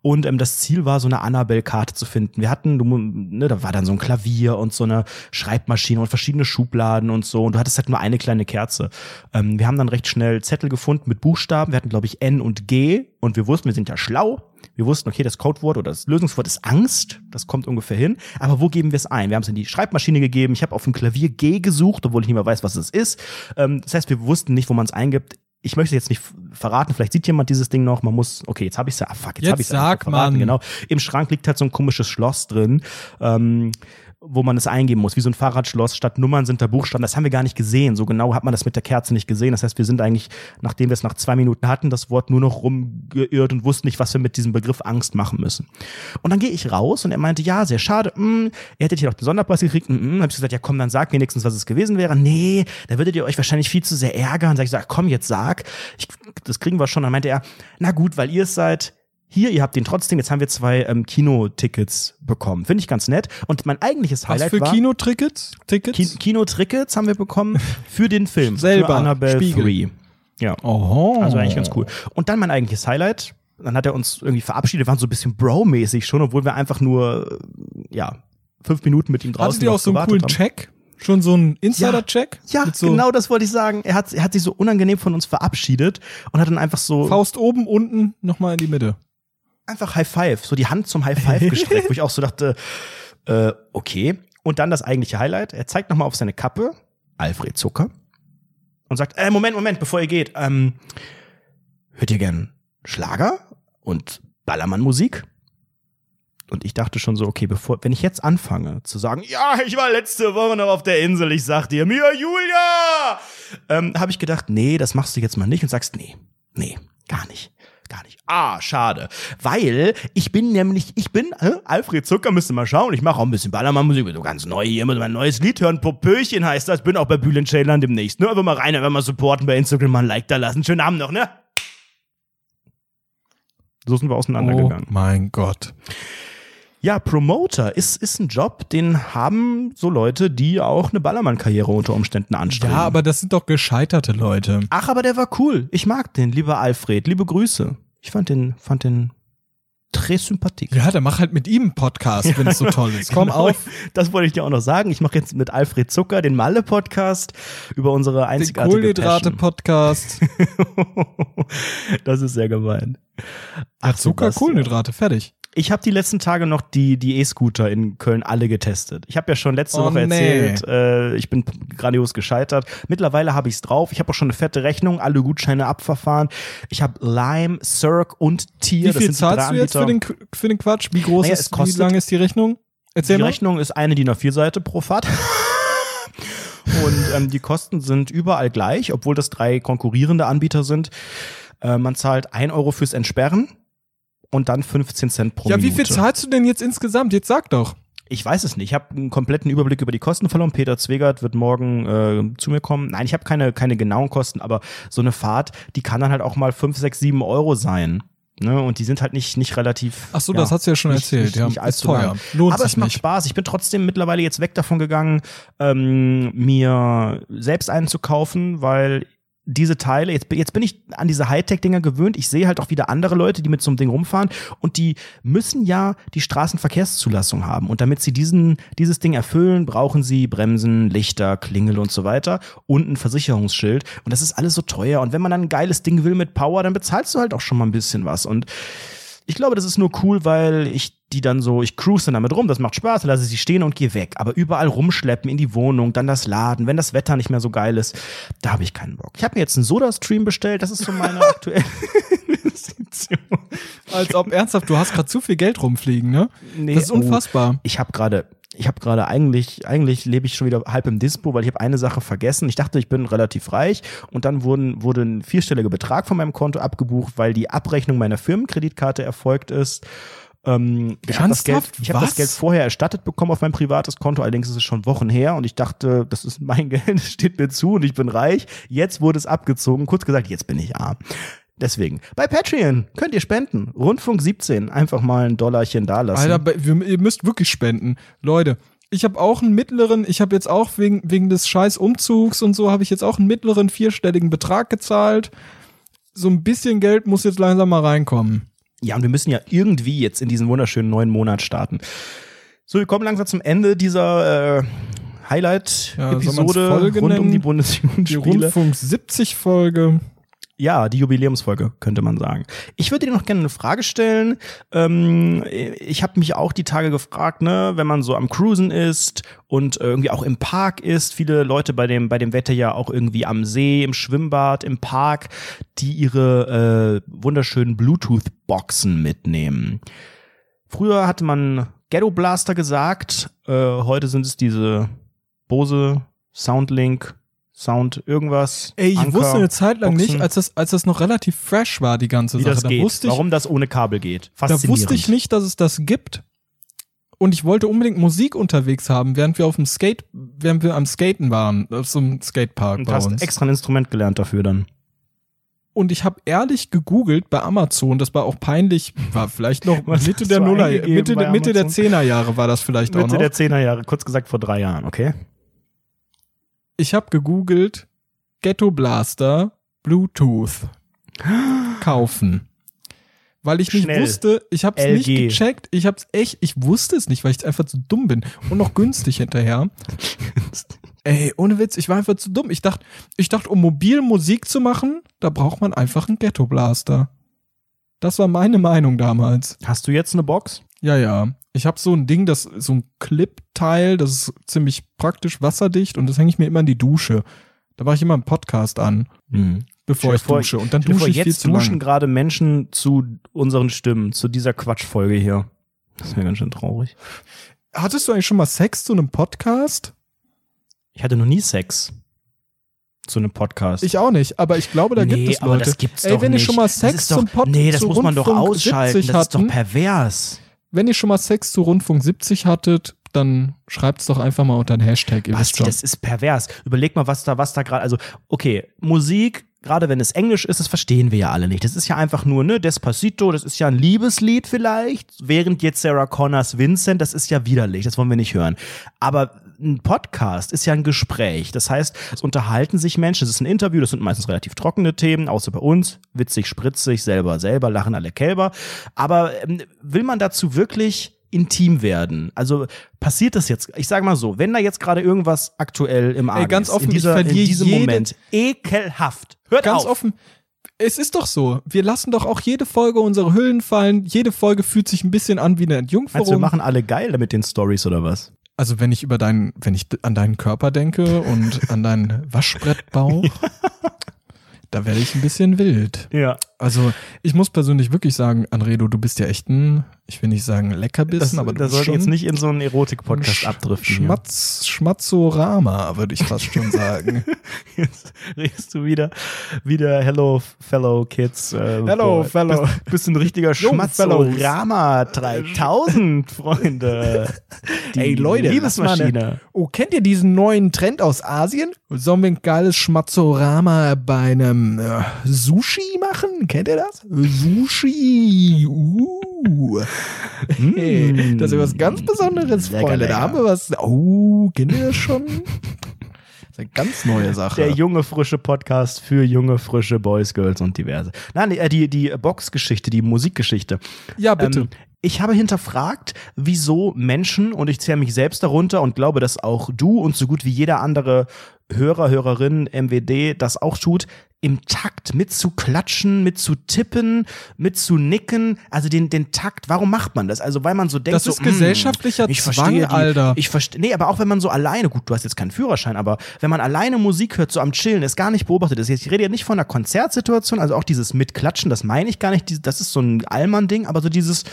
Speaker 1: Und ähm, das Ziel war, so eine Annabelle-Karte zu finden. Wir hatten, du, ne, da war dann so ein Klavier und so eine Schreibmaschine und verschiedene Schubladen und so. Und du hattest halt nur eine kleine Kerze. Ähm, wir haben dann recht schnell Zettel gefunden mit Buchstaben. Wir hatten, glaube ich, N und G. Und wir wussten, wir sind ja schlau. Wir wussten, okay, das Codewort oder das Lösungswort ist Angst. Das kommt ungefähr hin. Aber wo geben wir es ein? Wir haben es in die Schreibmaschine gegeben. Ich habe auf dem Klavier G gesucht, obwohl ich nicht mehr weiß, was es ist. Ähm, das heißt, wir wussten nicht, wo man es eingibt. Ich möchte jetzt nicht verraten, vielleicht sieht jemand dieses Ding noch. Man muss, okay, jetzt habe ich es ja. Ah, fuck, jetzt,
Speaker 2: Jetzt
Speaker 1: habe ich es
Speaker 2: sag
Speaker 1: verraten.
Speaker 2: man.
Speaker 1: Genau. Im Schrank liegt halt so ein komisches Schloss drin. Ähm, wo man es eingeben muss, wie so ein Fahrradschloss. Statt Nummern sind da Buchstaben. Das haben wir gar nicht gesehen. So genau hat man das mit der Kerze nicht gesehen. Das heißt, wir sind eigentlich, nachdem wir es nach zwei Minuten hatten, das Wort nur noch rumgeirrt und wussten nicht, was wir mit diesem Begriff Angst machen müssen. Und dann gehe ich raus und er meinte, ja, sehr schade. Mm, ihr hättet hier noch den Sonderpreis gekriegt. Mm, mm. Hab ich gesagt, ja komm, dann sag wenigstens, was es gewesen wäre. Nee, da würdet ihr euch wahrscheinlich viel zu sehr ärgern. Sag ich, sag, komm, jetzt sag. Ich, das kriegen wir schon. Dann meinte er, na gut, weil ihr es seid, hier, ihr habt den trotzdem, jetzt haben wir zwei ähm, Kinotickets bekommen. Finde ich ganz nett. Und mein eigentliches
Speaker 2: Was
Speaker 1: Highlight
Speaker 2: für
Speaker 1: war
Speaker 2: Kinotickets? Tickets?
Speaker 1: Ki Kinotickets haben wir bekommen für den Film.
Speaker 2: Selber,
Speaker 1: Für Annabelle
Speaker 2: Spiegel.
Speaker 1: 3. Ja.
Speaker 2: Oho.
Speaker 1: Also eigentlich ganz cool. Und dann mein eigentliches Highlight. Dann hat er uns irgendwie verabschiedet, waren so ein bisschen Bro-mäßig schon, obwohl wir einfach nur, ja, fünf Minuten mit ihm draußen
Speaker 2: Hattet ihr auch so einen coolen
Speaker 1: haben.
Speaker 2: Check? Schon so einen Insider-Check?
Speaker 1: Ja,
Speaker 2: Mit so
Speaker 1: genau das wollte ich sagen. Er hat, er hat sich so unangenehm von uns verabschiedet und hat dann einfach so
Speaker 2: Faust oben, unten, nochmal in die Mitte.
Speaker 1: Einfach High Five, so die Hand zum High Five gestreckt, wo ich auch so dachte, äh, okay. Und dann das eigentliche Highlight. Er zeigt nochmal auf seine Kappe, Alfred Zucker, und sagt, äh, Moment, Moment, bevor ihr geht, ähm, hört ihr gern Schlager und Ballermann-Musik? Und ich dachte schon so, okay, bevor, wenn ich jetzt anfange zu sagen, ja, ich war letzte Woche noch auf der Insel, ich sag dir, Mia Julia, ähm, habe ich gedacht, nee, das machst du jetzt mal nicht und sagst, nee, nee, gar nicht. Gar nicht. Ah, schade. Weil ich bin nämlich, ich bin, äh, Alfred Zucker, müsst ihr mal schauen, ich mache auch ein bisschen Ballermann-Musik, bin so ganz neu hier, muss mein neues Lied hören, Popöchen heißt das, bin auch bei Bülent Ceylan demnächst, ne, einfach mal rein, einfach mal supporten bei Instagram, mal ein Like da lassen, schönen Abend noch, ne? So sind wir
Speaker 2: Oh
Speaker 1: auseinandergegangen.
Speaker 2: mein Gott.
Speaker 1: Ja, Promoter ist, ist ein Job, den haben so Leute, die auch eine Ballermann-Karriere unter Umständen anstreben.
Speaker 2: Ja, aber das sind doch gescheiterte Leute.
Speaker 1: Ach, aber der war cool. Ich mag den, lieber Alfred. Liebe Grüße. Ich fand den, fand den très sympathique.
Speaker 2: Ja, dann mach halt mit ihm einen Podcast, wenn es so toll ist. Komm
Speaker 1: Genau,
Speaker 2: auf,
Speaker 1: Das wollte ich dir auch noch sagen. Ich mache jetzt mit Alfred Zucker den Malle-Podcast über unsere
Speaker 2: den
Speaker 1: einzigartige Passion.
Speaker 2: Kohlenhydrate-Podcast.
Speaker 1: das ist sehr gemein.
Speaker 2: Ach, Zucker,
Speaker 1: Sebastian.
Speaker 2: Kohlenhydrate, fertig.
Speaker 1: Ich habe die letzten Tage noch die die E-Scooter in Köln alle getestet. Ich habe ja schon letzte
Speaker 2: Oh,
Speaker 1: Woche
Speaker 2: nee.
Speaker 1: erzählt, äh, ich bin grandios gescheitert. Mittlerweile habe ich's drauf. Ich habe auch schon eine fette Rechnung, alle Gutscheine abverfahren. Ich habe Lime, Cirque und Tier.
Speaker 2: Wie viel zahlst du jetzt für den, für den Quatsch? Wie groß
Speaker 1: Naja, es
Speaker 2: ist, wie
Speaker 1: kostet-
Speaker 2: lang ist die Rechnung? Erzähl
Speaker 1: Die
Speaker 2: mal.
Speaker 1: Rechnung ist eine DIN A4-Seite pro Fahrt. Und ähm, die Kosten sind überall gleich, obwohl das drei konkurrierende Anbieter sind. Äh, man zahlt 1 Euro fürs Entsperren und dann 15 Cent pro
Speaker 2: Ja, wie
Speaker 1: Minute.
Speaker 2: viel zahlst du denn jetzt insgesamt? Jetzt sag doch.
Speaker 1: Ich weiß es nicht. Ich habe einen kompletten Überblick über die Kosten verloren. Peter Zwegert wird morgen äh, zu mir kommen. Nein, ich habe keine, keine genauen Kosten, aber so eine Fahrt, die kann dann halt auch mal 5, 6, 7 Euro sein. Ne? Und die sind halt nicht, nicht relativ.
Speaker 2: Ach so, das hast du ja schon
Speaker 1: nicht-
Speaker 2: erzählt.
Speaker 1: Nicht,
Speaker 2: ja,
Speaker 1: nicht
Speaker 2: ist
Speaker 1: allzu
Speaker 2: teuer.
Speaker 1: lang.
Speaker 2: Lohnt
Speaker 1: Aber es macht
Speaker 2: nicht.
Speaker 1: Spaß. Ich bin trotzdem mittlerweile jetzt weg davon gegangen, ähm, mir selbst einen zu kaufen, weil diese Teile, jetzt, jetzt bin ich an diese Hightech-Dinger gewöhnt. Ich sehe halt auch wieder andere Leute, die mit so einem Ding rumfahren und die müssen ja die Straßenverkehrszulassung haben. Und damit sie diesen, dieses Ding erfüllen, brauchen sie Bremsen, Lichter, Klingel und so weiter und ein Versicherungsschild. Und das ist alles so teuer. Und wenn man dann ein geiles Ding will mit Power, dann bezahlst du halt auch schon mal ein bisschen was. Und ich glaube, das ist nur cool, weil ich die dann so, ich cruise dann damit rum, das macht Spaß, lasse ich sie stehen und gehe weg. Aber überall rumschleppen in die Wohnung, dann das Laden, wenn das Wetter nicht mehr so geil ist, da habe ich keinen Bock. Ich habe mir jetzt einen Soda-Stream bestellt, das ist so meine aktuelle Investition.
Speaker 2: Als ob ernsthaft, du hast gerade zu viel Geld rumfliegen, ne?
Speaker 1: Nee,
Speaker 2: das ist
Speaker 1: oh.
Speaker 2: unfassbar.
Speaker 1: Ich habe gerade, ich habe gerade eigentlich, eigentlich lebe ich schon wieder halb im Dispo, weil ich habe eine Sache vergessen. Ich dachte, ich bin relativ reich und dann wurden, wurde ein vierstelliger Betrag von meinem Konto abgebucht, weil die Abrechnung meiner Firmenkreditkarte erfolgt ist. Ähm, ich habe das, Geld, ich hab das? Geld vorher erstattet bekommen auf mein privates Konto, allerdings ist es schon Wochen her und ich dachte, das ist mein Geld, es steht mir zu und ich bin reich. Jetzt wurde es abgezogen, kurz gesagt, jetzt bin ich arm. Deswegen, bei Patreon könnt ihr spenden. Rundfunk 17, einfach mal ein Dollarchen dalassen.
Speaker 2: Alter, bei- wir, ihr müsst wirklich spenden. Leute, ich habe auch einen mittleren, ich habe jetzt auch wegen, wegen des scheiß Umzugs und so, habe ich jetzt auch einen mittleren vierstelligen Betrag gezahlt. So ein bisschen Geld muss jetzt langsam mal reinkommen.
Speaker 1: Ja, und wir müssen ja irgendwie jetzt in diesen wunderschönen neuen Monat starten. So, wir kommen langsam zum Ende dieser äh,
Speaker 2: Ja,
Speaker 1: Highlight-Episode
Speaker 2: Folge
Speaker 1: rund um
Speaker 2: nennen?
Speaker 1: die
Speaker 2: Die
Speaker 1: Bundesjugendspiele.
Speaker 2: Rundfunk 70 Folge.
Speaker 1: Ja, die Jubiläumsfolge, könnte man sagen. Ich würde dir noch gerne eine Frage stellen. Ähm, ich habe mich auch die Tage gefragt, ne, wenn man so am Cruisen ist und irgendwie auch im Park ist, viele Leute bei dem, bei dem Wetter ja auch irgendwie am See, im Schwimmbad, im Park, die ihre äh, wunderschönen Bluetooth-Boxen mitnehmen. Früher hatte man Ghetto Blaster gesagt, äh, heute sind es diese Bose Soundlink, Sound irgendwas.
Speaker 2: Ey, ich
Speaker 1: Anker,
Speaker 2: wusste eine Zeit lang
Speaker 1: Boxen.
Speaker 2: nicht, als das, als das noch relativ fresh war, die ganze
Speaker 1: wie
Speaker 2: Sache.
Speaker 1: das
Speaker 2: da
Speaker 1: geht,
Speaker 2: wusste ich,
Speaker 1: warum das ohne Kabel geht.
Speaker 2: da wusste ich nicht, dass es das gibt. Und ich wollte unbedingt Musik unterwegs haben, während wir auf dem Skate, während wir am Skaten waren, auf so einem Skatepark
Speaker 1: Und
Speaker 2: bei
Speaker 1: hast
Speaker 2: uns.
Speaker 1: extra ein Instrument gelernt dafür dann.
Speaker 2: Und ich habe ehrlich gegoogelt bei Amazon, das war auch peinlich, war vielleicht noch Mitte der
Speaker 1: du
Speaker 2: Nuller, Mitte, Mitte der? Zehnerjahre war das vielleicht auch
Speaker 1: Mitte
Speaker 2: noch.
Speaker 1: der Zehnerjahre, kurz gesagt vor drei Jahren, okay?
Speaker 2: Ich habe gegoogelt Ghetto Blaster Bluetooth kaufen. weil ich nicht
Speaker 1: Schnell.
Speaker 2: wusste, ich habe es nicht gecheckt, ich habe es echt, ich wusste es nicht, weil ich einfach zu dumm bin und noch günstig hinterher. Ey, ohne Witz, ich war einfach zu dumm. Ich dachte, ich dachte, um mobil Musik zu machen, da braucht man einfach einen Ghetto Blaster. Das war meine Meinung damals.
Speaker 1: Hast du jetzt eine Box?
Speaker 2: Ja, ja. Ich habe so ein Ding, das so ein Clip-Teil, das ist ziemlich praktisch wasserdicht und das hänge ich mir immer in die Dusche. Da mache ich immer einen Podcast an, bevor
Speaker 1: Stell
Speaker 2: ich
Speaker 1: vor,
Speaker 2: dusche. Und dann
Speaker 1: dir vor,
Speaker 2: dusche ich viel
Speaker 1: jetzt
Speaker 2: zu
Speaker 1: duschen
Speaker 2: lang.
Speaker 1: gerade Menschen zu unseren Stimmen, zu dieser Quatschfolge hier. Das wäre ganz schön traurig.
Speaker 2: Hattest du eigentlich schon mal Sex zu einem Podcast?
Speaker 1: Ich hatte noch nie Sex zu einem Podcast.
Speaker 2: Ich auch nicht, aber ich glaube, da
Speaker 1: nee,
Speaker 2: gibt es
Speaker 1: aber
Speaker 2: Leute.
Speaker 1: das gibt's
Speaker 2: Ey,
Speaker 1: doch
Speaker 2: wenn
Speaker 1: nicht.
Speaker 2: schon mal Sex
Speaker 1: ist doch,
Speaker 2: zum Podcast
Speaker 1: Nee, das muss man doch ausschalten. Das ist doch pervers.
Speaker 2: Wenn ihr schon mal Sex zu Rundfunk 70 hattet, dann schreibt's doch einfach mal unter den Hashtag.
Speaker 1: Basti, das ist pervers. Überleg mal, was da, was da gerade, also, okay, Musik, gerade wenn es Englisch ist, das verstehen wir ja alle nicht. Das ist ja einfach nur, ne, Despacito, das ist ja ein Liebeslied vielleicht, während jetzt Sarah Connors Vincent, das ist ja widerlich, das wollen wir nicht hören. Aber ein Podcast ist ja ein Gespräch. Das heißt, es unterhalten sich Menschen, es ist ein Interview, das sind meistens relativ trockene Themen, außer bei uns, witzig, spritzig, selber, selber, lachen alle Kälber. Aber ähm, will man dazu wirklich intim werden? Also passiert das jetzt, ich sage mal so, wenn da jetzt gerade irgendwas aktuell im Argen
Speaker 2: ganz
Speaker 1: ist,
Speaker 2: offen,
Speaker 1: in,
Speaker 2: ich
Speaker 1: dieser, in diesem Moment, ekelhaft. Hört
Speaker 2: Ganz
Speaker 1: auf.
Speaker 2: offen. Es ist doch so. Wir lassen doch auch jede Folge unsere Hüllen fallen. Jede Folge fühlt sich ein bisschen an wie eine
Speaker 1: Meinst du, wir
Speaker 2: Entjungferung.
Speaker 1: machen alle geil mit den Stories oder was?
Speaker 2: Also wenn ich über deinen, wenn ich an deinen Körper denke und an deinen Waschbrettbauch, da werde ich ein bisschen wild.
Speaker 1: Ja.
Speaker 2: Also ich muss persönlich wirklich sagen, Anredo, du bist ja echt ein, ich will nicht sagen Leckerbissen,
Speaker 1: Das,
Speaker 2: aber du
Speaker 1: das
Speaker 2: bist
Speaker 1: soll
Speaker 2: schon
Speaker 1: jetzt nicht in so einen Erotik-Podcast
Speaker 2: Sch-
Speaker 1: abdriften.
Speaker 2: Schmatz, Schmatzorama, würde ich fast schon sagen.
Speaker 1: Jetzt redest du wieder, wieder Hello Fellow Kids. Äh,
Speaker 2: Hello,
Speaker 1: boah,
Speaker 2: fellow-
Speaker 1: Bist, bist ein richtiger Schmatzorama 3000, Freunde. Die
Speaker 2: Ey, Leute,
Speaker 1: Liebesmaschine.
Speaker 2: Oh, kennt ihr diesen neuen Trend aus Asien? Sollen wir ein geiles Schmatzorama bei einem äh, Sushi machen? Kennt ihr das? Sushi. Uh. Hey, das ist was ganz Besonderes,
Speaker 1: Lecker,
Speaker 2: Freunde.
Speaker 1: lecker.
Speaker 2: Da haben wir was. Oh, kennt ihr das schon? Das ist eine ganz neue Sache.
Speaker 1: Der junge, frische Podcast für junge, frische Boys, Girls und diverse. Nein, die, äh, die, die Boxgeschichte, die Musikgeschichte.
Speaker 2: ja, bitte.
Speaker 1: Ähm, ich habe hinterfragt, wieso Menschen, und ich zähle mich selbst darunter und glaube, dass auch du und so gut wie jeder andere Hörer, Hörerin, MWD das auch tut, im Takt mit zu klatschen, mit zu tippen, mit zu nicken, also den, den Takt, warum macht man das? Also weil man so denkt,
Speaker 2: Das
Speaker 1: so,
Speaker 2: ist
Speaker 1: mm,
Speaker 2: gesellschaftlicher
Speaker 1: ich
Speaker 2: Zwang,
Speaker 1: verstehe die,
Speaker 2: Alter.
Speaker 1: Ich verstehe, nee, aber auch wenn man so alleine, gut, du hast jetzt keinen Führerschein, aber wenn man alleine Musik hört, so am Chillen, ist gar nicht beobachtet ist. Ich rede ja nicht von einer Konzertsituation, also auch dieses Mitklatschen, das meine ich gar nicht, das ist so ein Allmann-Ding, aber so dieses,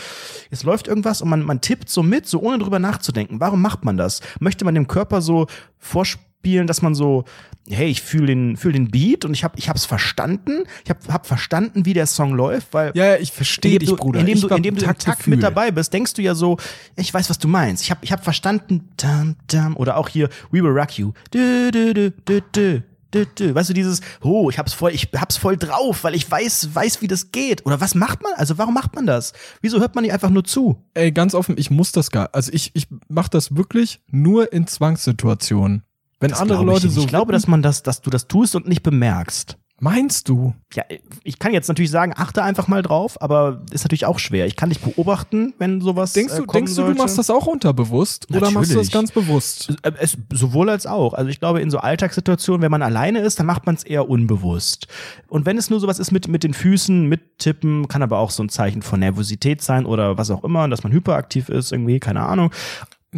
Speaker 1: es läuft irgendwas und man, man tippt so mit, so ohne drüber nachzudenken. Warum macht man das? Möchte man dem Körper so vorspielen, dass man so, hey, ich fühle den, fühl den Beat und ich habe ich hab's verstanden, ich habe hab verstanden, wie der Song läuft, weil
Speaker 2: ja, ja, ich verstehe dich,
Speaker 1: du,
Speaker 2: Bruder.
Speaker 1: Indem
Speaker 2: ich
Speaker 1: du, indem du im Takt mit dabei bist, denkst du ja so, ich weiß, was du meinst. Ich habe ich hab verstanden, dam, dam, oder auch hier, We Will Rock You. Du, du, du, du, du. du, du. Weißt du, dieses, oh, ich hab's voll, ich hab's voll drauf, weil ich weiß, weiß, wie das geht. Oder was macht man? Also warum macht man das? Wieso hört man nicht einfach nur zu?
Speaker 2: Ey, ganz offen, ich muss das gar. Also ich, ich mach das wirklich nur in Zwangssituationen. Wenn
Speaker 1: Das
Speaker 2: andere Leute so.
Speaker 1: Ich glaube, dass man das, dass du das tust und nicht bemerkst.
Speaker 2: Meinst du?
Speaker 1: Ja, ich kann jetzt natürlich sagen, achte einfach mal drauf, aber ist natürlich auch schwer. Ich kann dich beobachten, wenn sowas
Speaker 2: Denkst
Speaker 1: äh,
Speaker 2: du,
Speaker 1: kommen
Speaker 2: denkst du, du
Speaker 1: sollte.
Speaker 2: machst das auch unterbewusst? Oder machst du das
Speaker 1: Natürlich.
Speaker 2: ganz bewusst?
Speaker 1: Äh, Es, sowohl als auch. Also ich glaube, in so Alltagssituationen, wenn man alleine ist, dann macht man es eher unbewusst. Und wenn es nur sowas ist mit, mit den Füßen, mit Tippen, kann aber auch so ein Zeichen von Nervosität sein oder was auch immer, dass man hyperaktiv ist, irgendwie, keine Ahnung.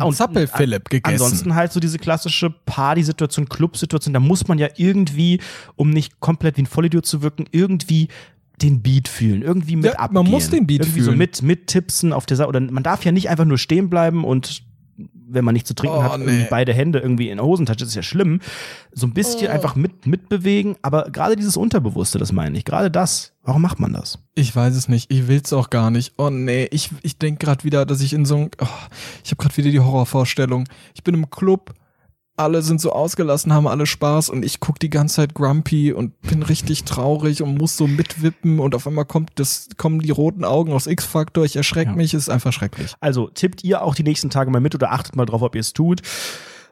Speaker 2: Ein Zappel-Philipp gegessen.
Speaker 1: Ansonsten halt so diese klassische Party-Situation, Club-Situation, da muss man ja irgendwie, um nicht komplett wie ein Vollidiot zu wirken, irgendwie den Beat fühlen, irgendwie mit
Speaker 2: Ja,
Speaker 1: abgehen.
Speaker 2: man muss den Beat
Speaker 1: irgendwie so
Speaker 2: fühlen.
Speaker 1: mit, mit Tippsen auf der Seite. Oder man darf ja nicht einfach nur stehen bleiben und wenn man nichts zu trinken
Speaker 2: Oh,
Speaker 1: hat,
Speaker 2: nee.
Speaker 1: beide Hände irgendwie in der Hosentasche, das ist ja schlimm. So ein bisschen
Speaker 2: Oh.
Speaker 1: einfach mit, mitbewegen, aber gerade dieses Unterbewusste, das meine ich, gerade das, warum macht man das?
Speaker 2: Ich weiß es nicht. Ich will's auch gar nicht. Oh nee, ich, ich denk gerade wieder, dass ich in so einem. Oh, ich habe gerade wieder die Horrorvorstellung. Ich bin im Club, alle sind so ausgelassen, haben alle Spaß und ich guck die ganze Zeit grumpy und bin richtig traurig und muss so mitwippen und auf einmal kommt das, kommen die roten Augen aus X-Faktor. Ich erschrecke
Speaker 1: Ja.
Speaker 2: mich, ist einfach schrecklich.
Speaker 1: Also tippt ihr auch die nächsten Tage mal mit oder achtet mal drauf, ob ihr es tut.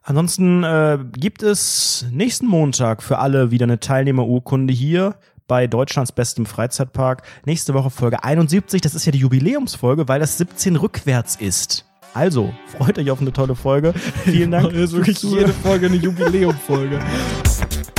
Speaker 1: Ansonsten äh, gibt es nächsten Montag für alle wieder eine Teilnehmerurkunde hier bei Deutschlands bestem Freizeitpark. Nächste Woche Folge 71. Das ist ja die Jubiläumsfolge, weil das 17 rückwärts ist. Also, freut euch auf eine tolle Folge. Vielen Dank.
Speaker 2: ist wirklich jede Folge eine Jubiläumfolge.